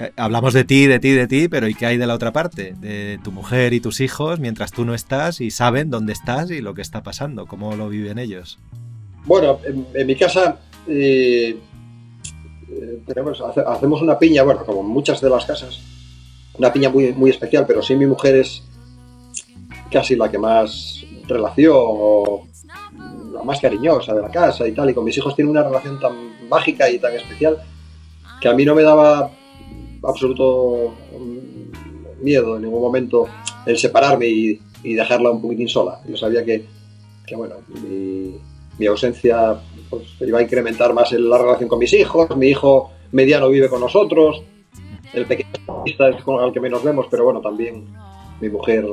eh, hablamos de ti, de ti, de ti, pero ¿y qué hay de la otra parte? De tu mujer y tus hijos mientras tú no estás y saben dónde estás y lo que está pasando, cómo lo viven ellos. Bueno, en, mi casa eh, eh, hacemos una piña, bueno, como muchas de las casas, una piña muy, muy especial, pero sí mi mujer es casi la que más relación o la más cariñosa de la casa y tal, y con mis hijos tiene una relación tan mágica y tan especial que a mí no me daba absoluto miedo en ningún momento el separarme y, dejarla un poquitín sola. Yo sabía que, bueno, mi, ausencia pues, iba a incrementar más la relación con mis hijos, mi hijo mediano vive con nosotros, el pequeño es con el que menos vemos, pero bueno, también mi mujer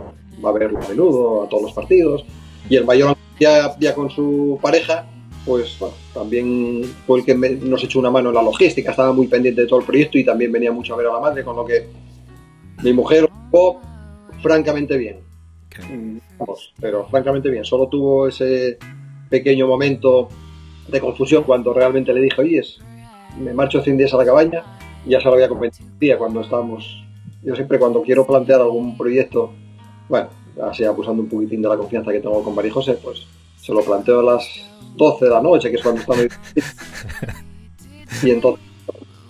va a verlo a menudo, a todos los partidos, y el mayor ya, ya con su pareja, pues bueno, también fue el que nos echó una mano en la logística, estaba muy pendiente de todo el proyecto y también venía mucho a ver a la madre, con lo que mi mujer francamente bien. Mm, pero francamente bien, solo tuvo ese pequeño momento de confusión cuando realmente le dije, oye, me marcho 100 días a la cabaña, y ya se lo había convencido cuando estábamos, yo siempre cuando quiero plantear algún proyecto, bueno, así abusando un poquitín de la confianza que tengo con María José, pues se lo planteo a las 12 de la noche, que es cuando está muy Y entonces,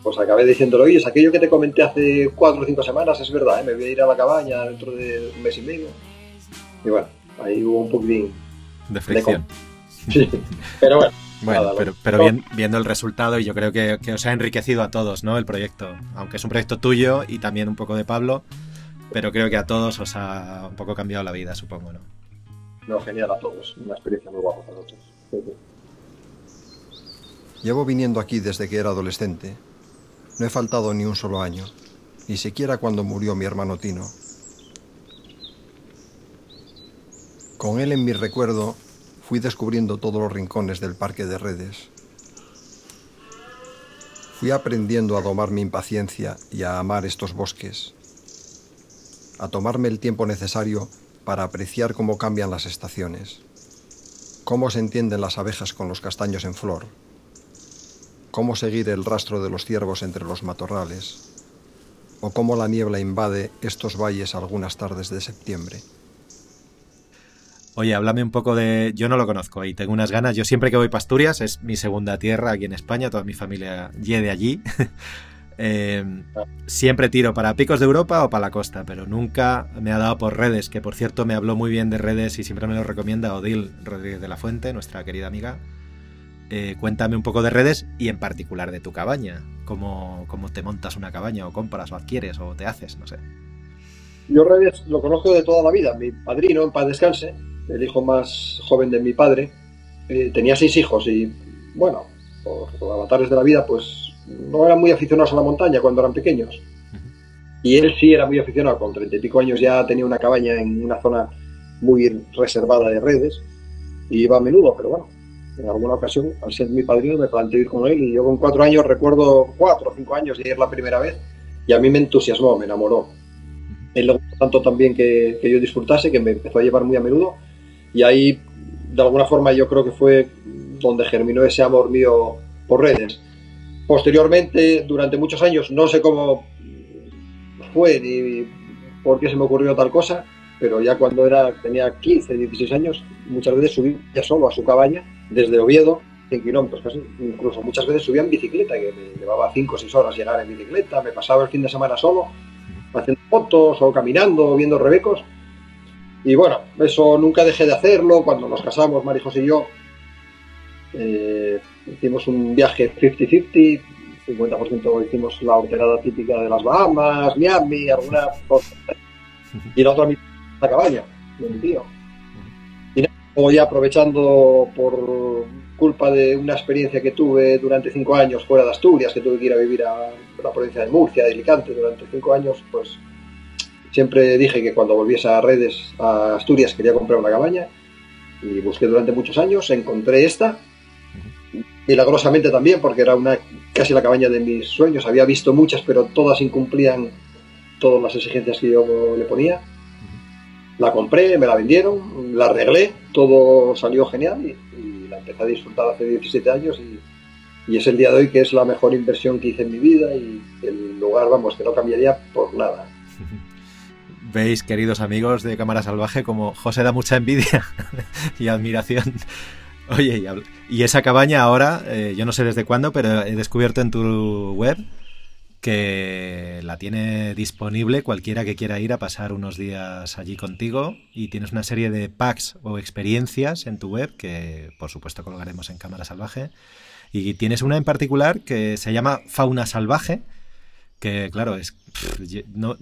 pues acabé diciéndolo, oye, es aquello que te comenté hace 4 o 5 semanas, es verdad, ¿eh? me voy a ir a la cabaña dentro de un mes y medio. Y bueno, ahí hubo un poquitín de fricción. Sí, pero bueno. Bueno, pero, pero viendo el resultado, y yo creo que, que, os ha enriquecido a todos, ¿no? El proyecto. Aunque es un proyecto tuyo y también un poco de Pablo, pero creo que a todos os ha un poco cambiado la vida, supongo, ¿no? No, genial a todos. Una experiencia muy guapa para todos. Llevo viniendo aquí desde que era adolescente. No he faltado ni un solo año, ni siquiera cuando murió mi hermano Tino. Con él en mi recuerdo fui descubriendo todos los rincones del parque de redes. Fui aprendiendo a domar mi impaciencia y a amar estos bosques, a tomarme el tiempo necesario para apreciar cómo cambian las estaciones cómo se entienden las abejas con los castaños en flor, cómo seguir el rastro de los ciervos entre los matorrales, o cómo la niebla invade estos valles algunas tardes de septiembre. Oye, háblame un poco de... Yo no lo conozco y tengo unas ganas. Yo siempre que voy a Asturias, es mi segunda tierra aquí en España, toda mi familia ye de allí. Em, siempre tiro para picos de Europa o para la costa, pero nunca me ha dado por redes, que por cierto me habló muy bien de redes y siempre me lo recomienda Odil Rodríguez de la Fuente, nuestra querida amiga. Eh, cuéntame un poco de redes y en particular de tu cabaña. Cómo, cómo te montas una cabaña o compras o adquieres o te haces, no sé. Yo redes lo conozco de toda la vida. Mi padrino, en paz descanse, el hijo más joven de mi padre, eh, tenía seis hijos y, bueno, por, por avatares de la vida, pues no eran muy aficionados a la montaña cuando eran pequeños. Y él sí era muy aficionado, con treinta y pico años ya tenía una cabaña en una zona muy reservada de redes y iba a menudo, pero bueno, en alguna ocasión, al ser mi padrino, me planteé ir con él y yo con cuatro años, recuerdo cuatro o cinco años de ir la primera vez y a mí me entusiasmó, me enamoró. Él le gustó tanto también que, que yo disfrutase que me empezó a llevar muy a menudo y ahí, de alguna forma, yo creo que fue donde germinó ese amor mío por redes Posteriormente, durante muchos años, no sé cómo fue ni por qué se me ocurrió tal cosa, pero ya cuando era, tenía 15, 16 años, muchas veces subí ya solo a su cabaña, desde Oviedo, 100 kilómetros casi, incluso muchas veces subía en bicicleta, que me llevaba 5 o 6 horas llegar en bicicleta, me pasaba el fin de semana solo, haciendo fotos o caminando, viendo rebecos. Y bueno, eso nunca dejé de hacerlo. Cuando nos casamos, Marijos y yo, eh, hicimos un viaje 50-50, 50% hicimos la horterada típica de las Bahamas, Miami, alguna cosa. Y la otra mitad la cabaña de mi tío. Y luego ya aprovechando por culpa de una experiencia que tuve durante cinco años fuera de Asturias, que tuve que ir a vivir a la provincia de Murcia, de Alicante, durante cinco años, pues siempre dije que cuando volviese a redes a Asturias quería comprar una cabaña y busqué durante muchos años, encontré esta, milagrosamente también, porque era una casi la cabaña de mis sueños, había visto muchas, pero todas incumplían todas las exigencias que yo le ponía. La compré, me la vendieron, la arreglé, todo salió genial y, la empecé a disfrutar hace 17 años y, y, es el día de hoy que es la mejor inversión que hice en mi vida y el lugar, vamos, que no cambiaría por nada. Veis, queridos amigos de Cámara Salvaje, como José da mucha envidia y admiración. Oye, y esa cabaña ahora, eh, yo no sé desde cuándo, pero he descubierto en tu web que la tiene disponible cualquiera que quiera ir a pasar unos días allí contigo y tienes una serie de packs o experiencias en tu web que por supuesto colgaremos en Cámara Salvaje y tienes una en particular que se llama Fauna Salvaje que claro, es no,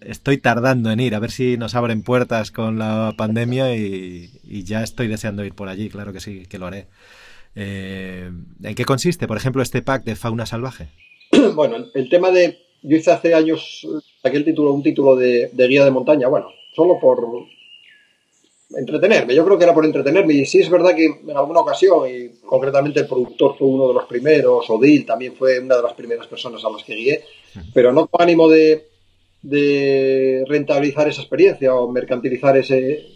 estoy tardando en ir, a ver si nos abren puertas con la pandemia y, ya estoy deseando ir por allí, claro que sí, que lo haré. Eh, ¿En qué consiste, por ejemplo, este pack de fauna salvaje? Bueno, el tema de... Yo hice hace años aquel título, un título de, de guía de montaña, bueno, solo por, entretenerme. Yo creo que era por entretenerme. Y sí es verdad que en alguna ocasión, y concretamente el productor fue uno de los primeros, Odil también fue una de las primeras personas a las que guié, pero no con ánimo de, de rentabilizar esa experiencia o mercantilizar ese,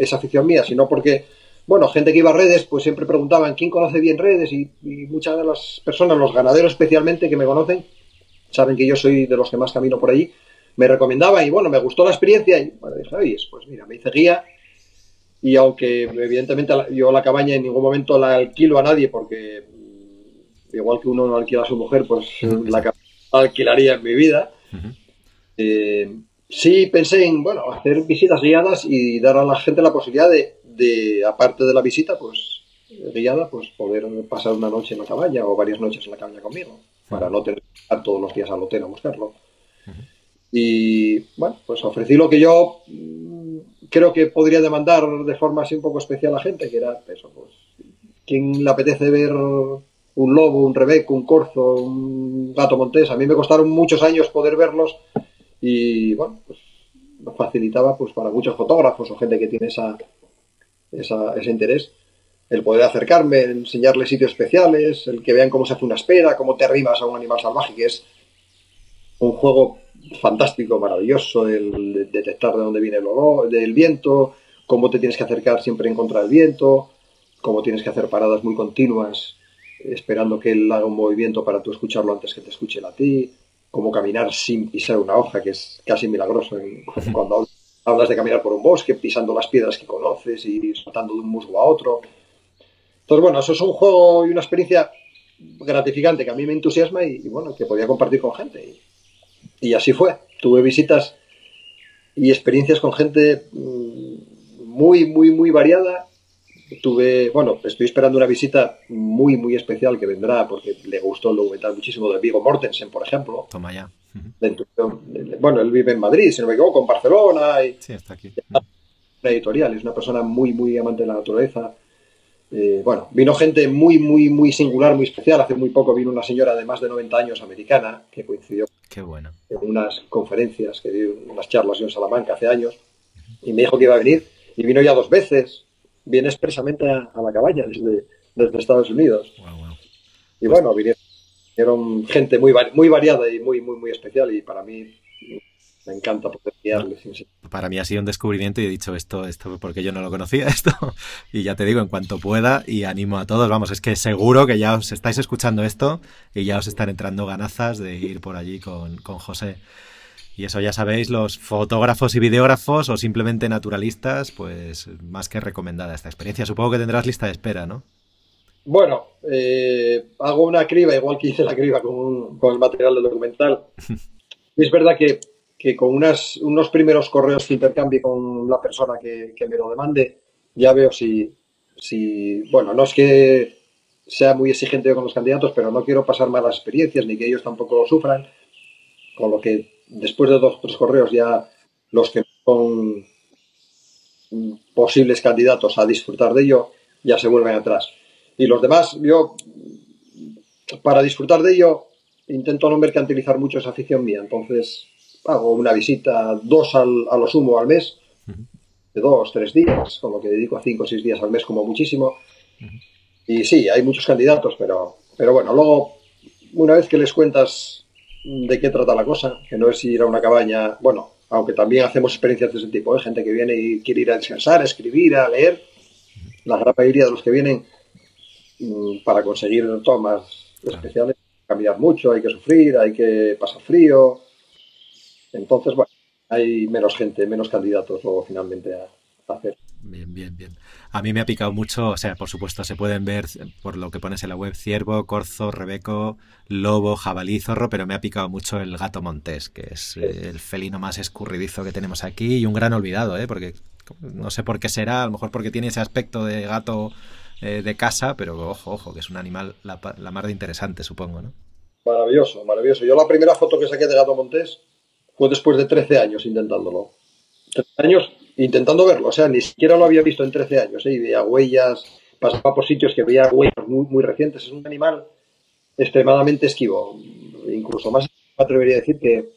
esa afición mía, sino porque, bueno, gente que iba a redes, pues siempre preguntaban quién conoce bien redes y, muchas de las personas, los ganaderos especialmente que me conocen, saben que yo soy de los que más camino por allí, me recomendaban y bueno, me gustó la experiencia y bueno, dije, pues mira, me hice guía y aunque evidentemente yo la cabaña en ningún momento la alquilo a nadie porque igual que uno no alquila a su mujer, pues la cabaña alquilaría en mi vida. Eh, sí pensé en, bueno, hacer visitas guiadas y dar a la gente la posibilidad de, aparte de la visita, pues guiada, pues poder pasar una noche en la cabaña o varias noches en la cabaña conmigo, para no tener que estar todos los días al hotel a buscarlo. Y bueno, pues ofrecí lo que yo creo que podría demandar de forma así un poco especial a gente, que era eso, pues, ¿quién le apetece ver un lobo, un rebeco, un corzo, un gato montés? A mí me costaron muchos años poder verlos y, bueno, pues nos facilitaba pues para muchos fotógrafos o gente que tiene esa, ese interés el poder acercarme, enseñarles sitios especiales, el que vean cómo se hace una espera, cómo te arrimas a un animal salvaje, que es un juego fantástico, maravilloso, el detectar de dónde viene el olor, del viento, cómo te tienes que acercar siempre en contra del viento, cómo tienes que hacer paradas muy continuas esperando que él haga un movimiento para tú escucharlo antes que te escuche a ti, cómo caminar sin pisar una hoja, que es casi milagroso cuando hablas de caminar por un bosque, pisando las piedras que conoces y saltando de un musgo a otro. Entonces, bueno, eso es un juego y una experiencia gratificante que a mí me entusiasma y, y bueno, que podía compartir con gente. Y, y así fue. Tuve visitas y experiencias con gente mm, muy, muy, muy variada. Tuve, bueno, estoy esperando una visita muy, muy especial que vendrá porque le gustó el documental muchísimo de Vigo Mortensen, por ejemplo. Toma ya. Bueno, él vive en Madrid, si no me equivoco, en Barcelona. Y, sí, está aquí. Una editorial, es una persona muy, muy amante de la naturaleza. Eh, bueno, vino gente muy, muy, muy singular, muy especial. Hace muy poco vino una señora de más de 90 años americana que coincidió Qué bueno. en unas conferencias que dio unas charlas yo en Salamanca hace años y me dijo que iba a venir y vino ya dos veces. Viene expresamente a, la cabaña desde, desde Estados Unidos. Y bueno, vinieron, gente muy, muy variada y muy, muy, muy especial y para mí me encanta poder guiarles. Para mí ha sido un descubrimiento y he dicho esto, esto porque yo no lo conocía esto. Y ya te digo, en cuanto pueda, y animo a todos, vamos, es que seguro que ya os estáis escuchando esto y ya os están entrando ganazas de ir por allí con, con José. Y eso ya sabéis, los fotógrafos y videógrafos o simplemente naturalistas, pues más que recomendada esta experiencia. Supongo que tendrás lista de espera, ¿no? Bueno, eh, hago una criba, igual que hice la criba con, con el material del documental. Es verdad que que con unas, unos primeros correos que intercambie con la persona que, me lo demande, ya veo si, si, bueno, no es que sea muy exigente con los candidatos, pero no quiero pasar malas experiencias ni que ellos tampoco sufran. Con lo que después de dos o tres correos ya los que son posibles candidatos a disfrutar de ello ya se vuelven atrás. Y los demás, yo, para disfrutar de ello, intento no mercantilizar mucho esa afición mía. Entonces, hago una visita, dos al, a lo sumo al mes, de dos, tres días, con lo que dedico a cinco o seis días al mes como muchísimo. Y sí, hay muchos candidatos, pero, pero bueno, luego, una vez que les cuentas de qué trata la cosa, que no es ir a una cabaña, bueno, aunque también hacemos experiencias de ese tipo, ¿eh? gente que viene y quiere ir a descansar, a escribir, a leer, la gran mayoría de los que vienen mm, para conseguir tomas especiales, cambiar mucho, hay que sufrir, hay que pasar frío, entonces, bueno, hay menos gente, menos candidatos luego finalmente a, hacer. Bien, bien, bien. A mí me ha picado mucho, o sea, por supuesto, se pueden ver por lo que pones en la web ciervo, corzo, rebeco, lobo, jabalí, zorro, pero me ha picado mucho el gato montés, que es el felino más escurridizo que tenemos aquí y un gran olvidado, ¿eh? Porque no sé por qué será, a lo mejor porque tiene ese aspecto de gato eh, de casa, pero ojo, ojo, que es un animal la, la más de interesante, supongo, ¿no? Maravilloso, maravilloso. Yo la primera foto que saqué de gato montés fue después de 13 años intentándolo. 13 años intentando verlo, o sea, ni siquiera lo había visto en 13 años, ¿eh? y veía huellas, pasaba por sitios que veía huellas muy, muy recientes. Es un animal extremadamente esquivo, incluso más me atrevería a decir que,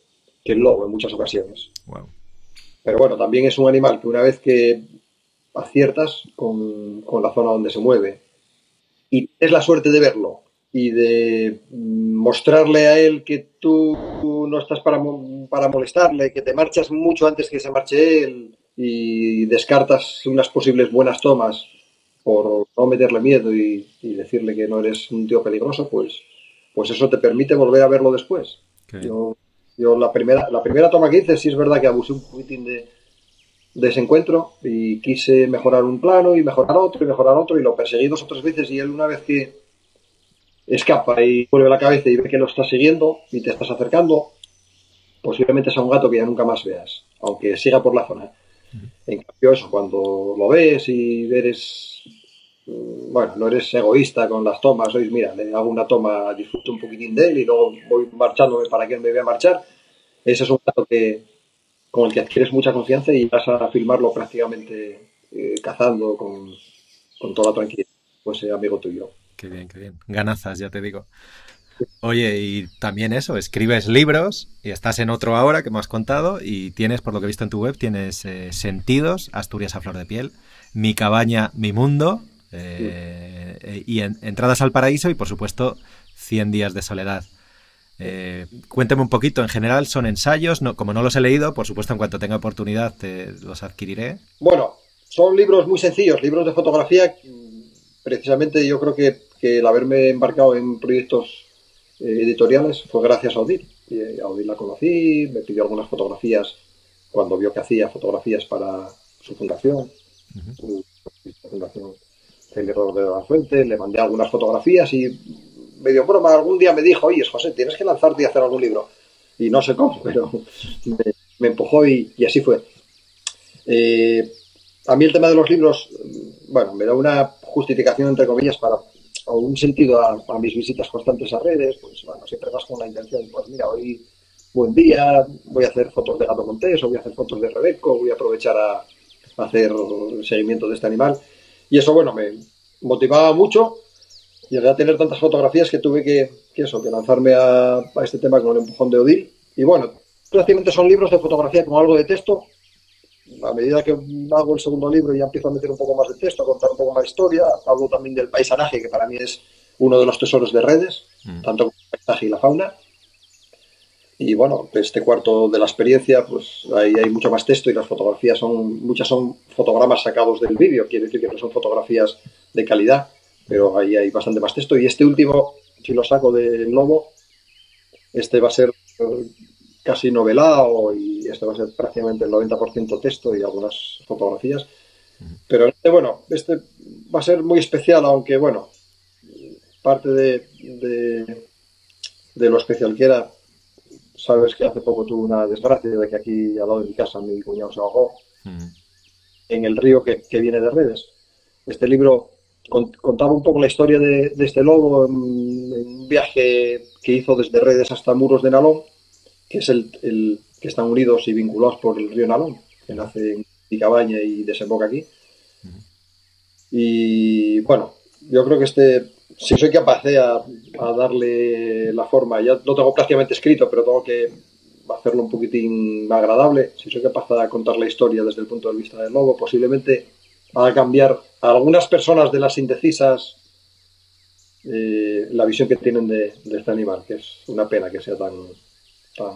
que el lobo en muchas ocasiones. Pero bueno, también es un animal que una vez que aciertas con, con la zona donde se mueve y es la suerte de verlo y de mostrarle a él que tú no estás para, para molestarle, que te marchas mucho antes que se marche él y descartas unas posibles buenas tomas por no meterle miedo y, decirle que no eres un tío peligroso, pues, pues eso te permite volver a verlo después. Yo, yo, la primera, la primera toma que hice sí es verdad que abusé un poquitín de, de ese encuentro y quise mejorar un plano y mejorar otro y mejorar otro y lo perseguí dos o tres veces y él una vez que escapa y vuelve la cabeza y ve que lo estás siguiendo y te estás acercando, posiblemente sea un gato que ya nunca más veas, aunque siga por la zona. En cambio, eso, cuando lo ves y eres, mm, bueno, no eres egoísta con las tomas, oís, mira, le hago una toma, disfruto un poquitín de él y luego voy marchándome para que él me vea marchar, ese es un gato que, con el que adquieres mucha confianza y vas a filmarlo prácticamente eh, cazando con, con toda la tranquilidad, pues amigo tuyo. Qué bien, qué bien. Ganazas, ya te digo. Oye, y también eso, escribes libros y estás en otro ahora que me has contado y tienes, por lo que he visto en tu web, tienes eh, Sentidos, Asturias a flor de piel, Mi cabaña, mi mundo eh, y Entradas al paraíso y, por supuesto, 100 días de soledad. Eh, cuénteme un poquito, en general son ensayos, no, como no los he leído, por supuesto en cuanto tenga oportunidad te los adquiriré. Bueno, son libros muy sencillos, libros de fotografía precisamente yo creo que, el haberme embarcado en proyectos eh, editoriales fue gracias a Odil. Y a Odil la conocí, me pidió algunas fotografías cuando vio que hacía fotografías para su fundación, su, fundación de la Fuente, le mandé algunas fotografías y medio broma, algún día me dijo, oye, José, tienes que lanzarte y hacer algún libro. Y no sé cómo, pero me, empujó y, así fue. Eh, a mí el tema de los libros, bueno, me da una justificación, entre comillas, para o un sentido a, mis visitas constantes a redes, pues bueno, siempre vas con la intención, pues mira, hoy buen día, voy a hacer fotos de gato montés, o voy a hacer fotos de rebeco, voy a aprovechar a, hacer el seguimiento de este animal. Y eso, bueno, me motivaba mucho. Llegué a tener tantas fotografías que tuve que, eso, que lanzarme a, a, este tema con el empujón de Odil. Y bueno, prácticamente son libros de fotografía con algo de texto, a medida que hago el segundo libro ya empiezo a meter un poco más de texto, a contar un poco más de historia, hablo también del paisanaje, que para mí es uno de los tesoros de redes, mm. tanto como el paisaje y la fauna. Y bueno, este cuarto de la experiencia, pues ahí hay mucho más texto y las fotografías son, muchas son fotogramas sacados del vídeo, quiere decir que no son fotografías de calidad, pero ahí hay bastante más texto. Y este último, si lo saco del lobo, este va a ser casi novelado y este va a ser prácticamente el 90% texto y algunas fotografías. Pero este, bueno, este va a ser muy especial, aunque bueno, parte de, de, lo especial que era, sabes que hace poco tuve una desgracia de que aquí al lado de mi casa mi cuñado se ahogó en el río que, que, viene de redes. Este libro contaba un poco la historia de, este lobo en, un viaje que hizo desde Redes hasta Muros de Nalón, que es el, que están unidos y vinculados por el río Nalón, que nace en Picabaña y desemboca aquí. Y bueno, yo creo que este, si soy capaz de a, darle la forma, ya lo tengo prácticamente escrito, pero tengo que hacerlo un poquitín agradable, si soy capaz de contar la historia desde el punto de vista del lobo, posiblemente a cambiar a algunas personas de las indecisas eh, la visión que tienen de, este animal, que es una pena que sea tan, tan,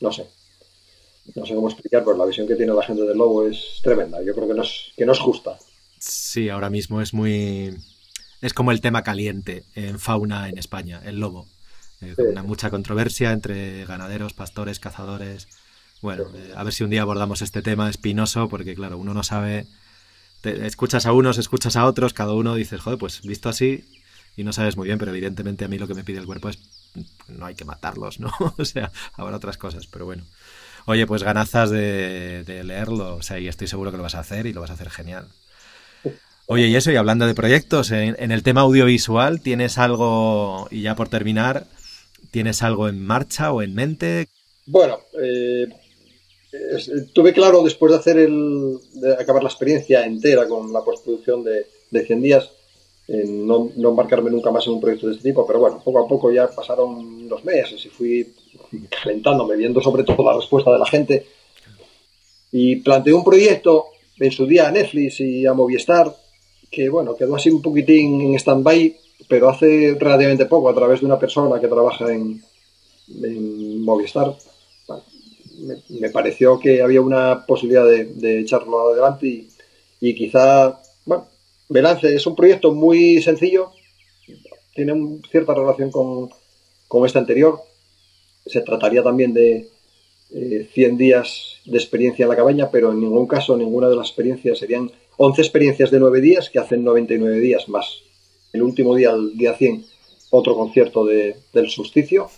no sé, no sé cómo explicar, pero la visión que tiene la gente del lobo es tremenda. Yo creo que no es, que no es justa. Sí, ahora mismo es muy, es como el tema caliente en fauna en España, el lobo. Eh, una mucha controversia entre ganaderos, pastores, cazadores. Bueno, eh, a ver si un día abordamos este tema espinoso, porque claro, uno no sabe. escuchas a unos, escuchas a otros, cada uno dices, joder, pues visto así, y no sabes muy bien, pero evidentemente a mí lo que me pide el cuerpo es no hay que matarlos, ¿no? o sea, habrá otras cosas, pero bueno. Oye, pues ganazas de, leerlo, o sea, y estoy seguro que lo vas a hacer y lo vas a hacer genial. Oye, y eso, y hablando de proyectos, en, el tema audiovisual, ¿tienes algo, y ya por terminar, ¿tienes algo en marcha o en mente? Bueno, eh, tuve claro después de hacer el, de acabar la experiencia entera con la postproducción de, de 100 días, no, embarcarme nunca más en un proyecto de este tipo, pero bueno, poco a poco ya pasaron los meses y fui calentándome, viendo sobre todo la respuesta de la gente. Y planteé un proyecto en su día a Netflix y a Movistar que bueno, quedó así un poquitín en stand-by, pero hace relativamente poco, a través de una persona que trabaja en, Movistar, me, pareció que había una posibilidad de, echarlo adelante y, quizá, Belance es un proyecto muy sencillo, tiene cierta relación con, con este anterior, se trataría también de, 100 eh, días de experiencia en la cabaña, pero en ningún caso, ninguna de las experiencias serían 11 experiencias de 9 días que hacen 99 días más. El último día, el día 100, otro concierto de, del solsticio.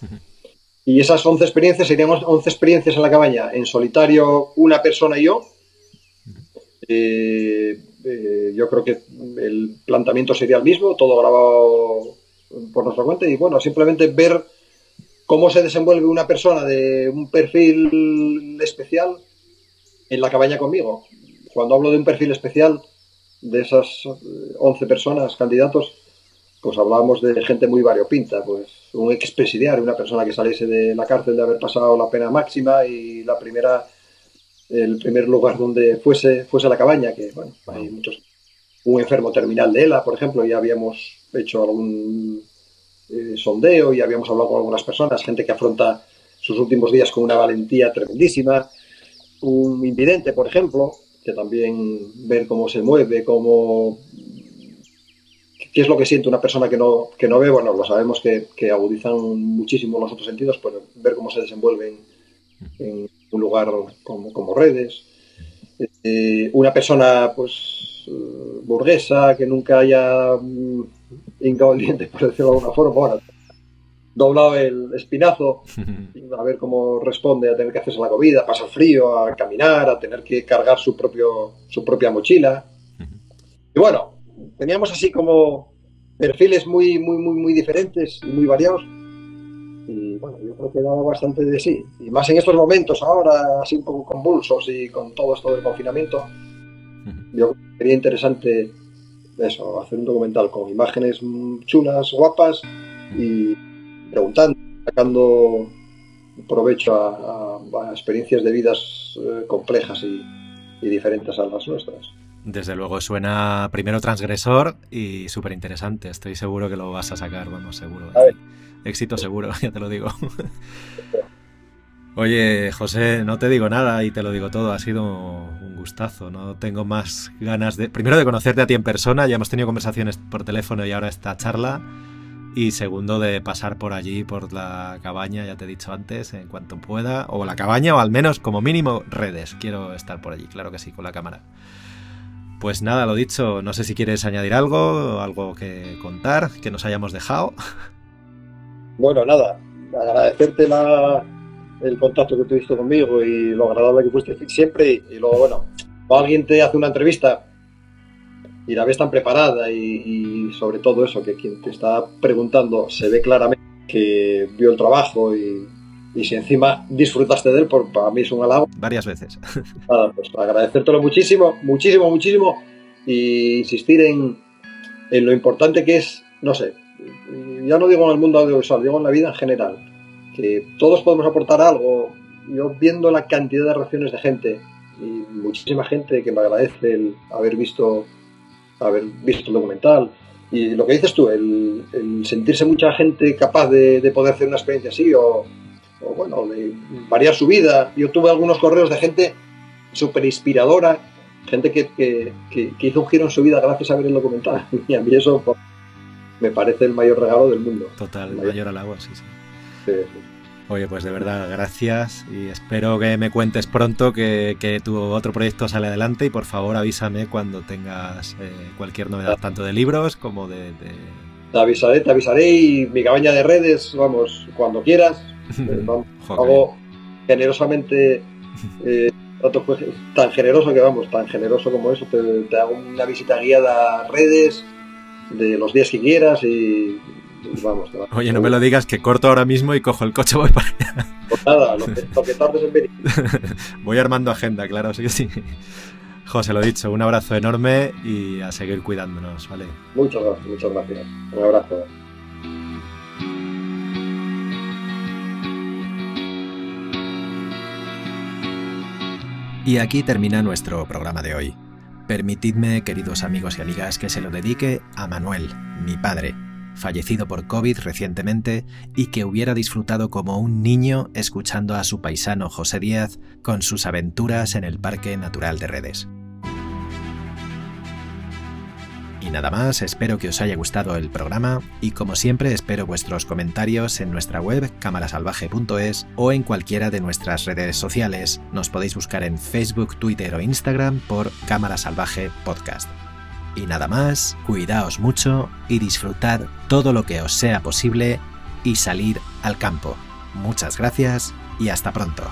Y esas 11 experiencias serían 11 experiencias en la cabaña, en solitario una persona y yo. Eh, eh, yo creo que el planteamiento sería el mismo, todo grabado por nuestra cuenta y bueno, simplemente ver cómo se desenvuelve una persona de un perfil especial en la cabaña conmigo. Cuando hablo de un perfil especial, de esas 11 personas, candidatos, pues hablábamos de gente muy variopinta, pues un expresidiario, una persona que saliese de la cárcel de haber pasado la pena máxima y la primera, el primer lugar donde fuese, fuese la cabaña, que bueno, hay muchos, un enfermo terminal de ELA, por ejemplo, ya habíamos hecho algún eh, sondeo y habíamos hablado con algunas personas, gente que afronta sus últimos días con una valentía tremendísima, un invidente, por ejemplo, que también ver cómo se mueve, cómo qué es lo que siente una persona que no, que no ve, bueno, lo sabemos que, agudizan muchísimo los otros sentidos, pero ver cómo se desenvuelven en un lugar como, como redes. Eh, una persona pues burguesa que nunca haya mm, hincado el diente, por decirlo de alguna forma, bueno, doblado el espinazo, a ver cómo responde a tener que hacerse la comida, pasar frío, a caminar, a tener que cargar su, propio, su propia mochila. Y bueno, teníamos así como perfiles muy, muy, muy, muy diferentes y muy variados. Y bueno, yo creo que daba bastante de sí. Y más en estos momentos ahora, así un poco convulsos y con todo esto del confinamiento, yo creo que sería interesante eso, hacer un documental con imágenes chulas, guapas y preguntando, sacando provecho a, experiencias de vidas eh, complejas y, diferentes a las nuestras. Desde luego suena primero transgresor y súper interesante. Estoy seguro que lo vas a sacar, vamos, seguro. Éxito seguro, ya te lo digo. Oye, José, no te digo nada y te lo digo todo. Ha sido un gustazo. No tengo más ganas de. Primero, de conocerte a ti en persona. Ya hemos tenido conversaciones por teléfono y ahora esta charla. Y segundo, de pasar por allí, por la cabaña, ya te he dicho antes, en cuanto pueda. O la cabaña, o al menos, como mínimo, redes. Quiero estar por allí, claro que sí, con la cámara. Pues nada, lo dicho, no sé si quieres añadir algo, algo que contar, que nos hayamos dejado. Bueno, nada, agradecerte el contacto que tuviste conmigo y lo agradable que fuiste siempre. Y, luego, bueno, alguien te hace una entrevista y la ves tan preparada y, sobre todo eso, que quien te está preguntando se ve claramente que vio el trabajo y, si encima disfrutaste de él, por, para mí es un halago. Varias veces. Nada, pues agradecértelo muchísimo, muchísimo, muchísimo y insistir en, en lo importante que es, no sé, ya no digo en el mundo audiovisual, digo en la vida en general, que todos podemos aportar algo. Yo viendo la cantidad de reacciones de gente y muchísima gente que me agradece el haber visto, haber visto el documental. Y lo que dices tú, el, sentirse mucha gente capaz de, poder hacer una experiencia así o, bueno, de variar su vida. Yo tuve algunos correos de gente súper inspiradora, gente que, que, hizo un giro en su vida gracias a ver el documental. Y a mí eso me parece el mayor regalo del mundo. Total, el mayor, halago, sí, sí. Oye, pues de verdad, gracias y espero que me cuentes pronto que, tu otro proyecto sale adelante y por favor avísame cuando tengas eh, cualquier novedad, tanto de libros como de, Te avisaré, te avisaré y mi cabaña de redes, vamos, cuando quieras. Eh, hago generosamente, eh, tan generoso que vamos, tan generoso como eso, te, te hago una visita guiada a redes de los días que quieras y vamos. Oye, no me lo digas que corto ahora mismo y cojo el coche voy para allá. Pues nada, lo que, tardes en venir. voy armando agenda, claro, sí que sí. José, lo dicho, un abrazo enorme y a seguir cuidándonos, ¿vale? Muchas gracias, muchas gracias. Un abrazo. Y aquí termina nuestro programa de hoy. Permitidme, queridos amigos y amigas, que se lo dedique a Manuel, mi padre, fallecido por COVID recientemente y que hubiera disfrutado como un niño escuchando a su paisano José Díaz con sus aventuras en el Parque Natural de Redes. Y nada más, espero que os haya gustado el programa y como siempre espero vuestros comentarios en nuestra web camarasalvaje.es o en cualquiera de nuestras redes sociales. Nos podéis buscar en Facebook, Twitter o Instagram por Cámara Salvaje Podcast. Y nada más, cuidaos mucho y disfrutad todo lo que os sea posible y salir al campo. Muchas gracias y hasta pronto.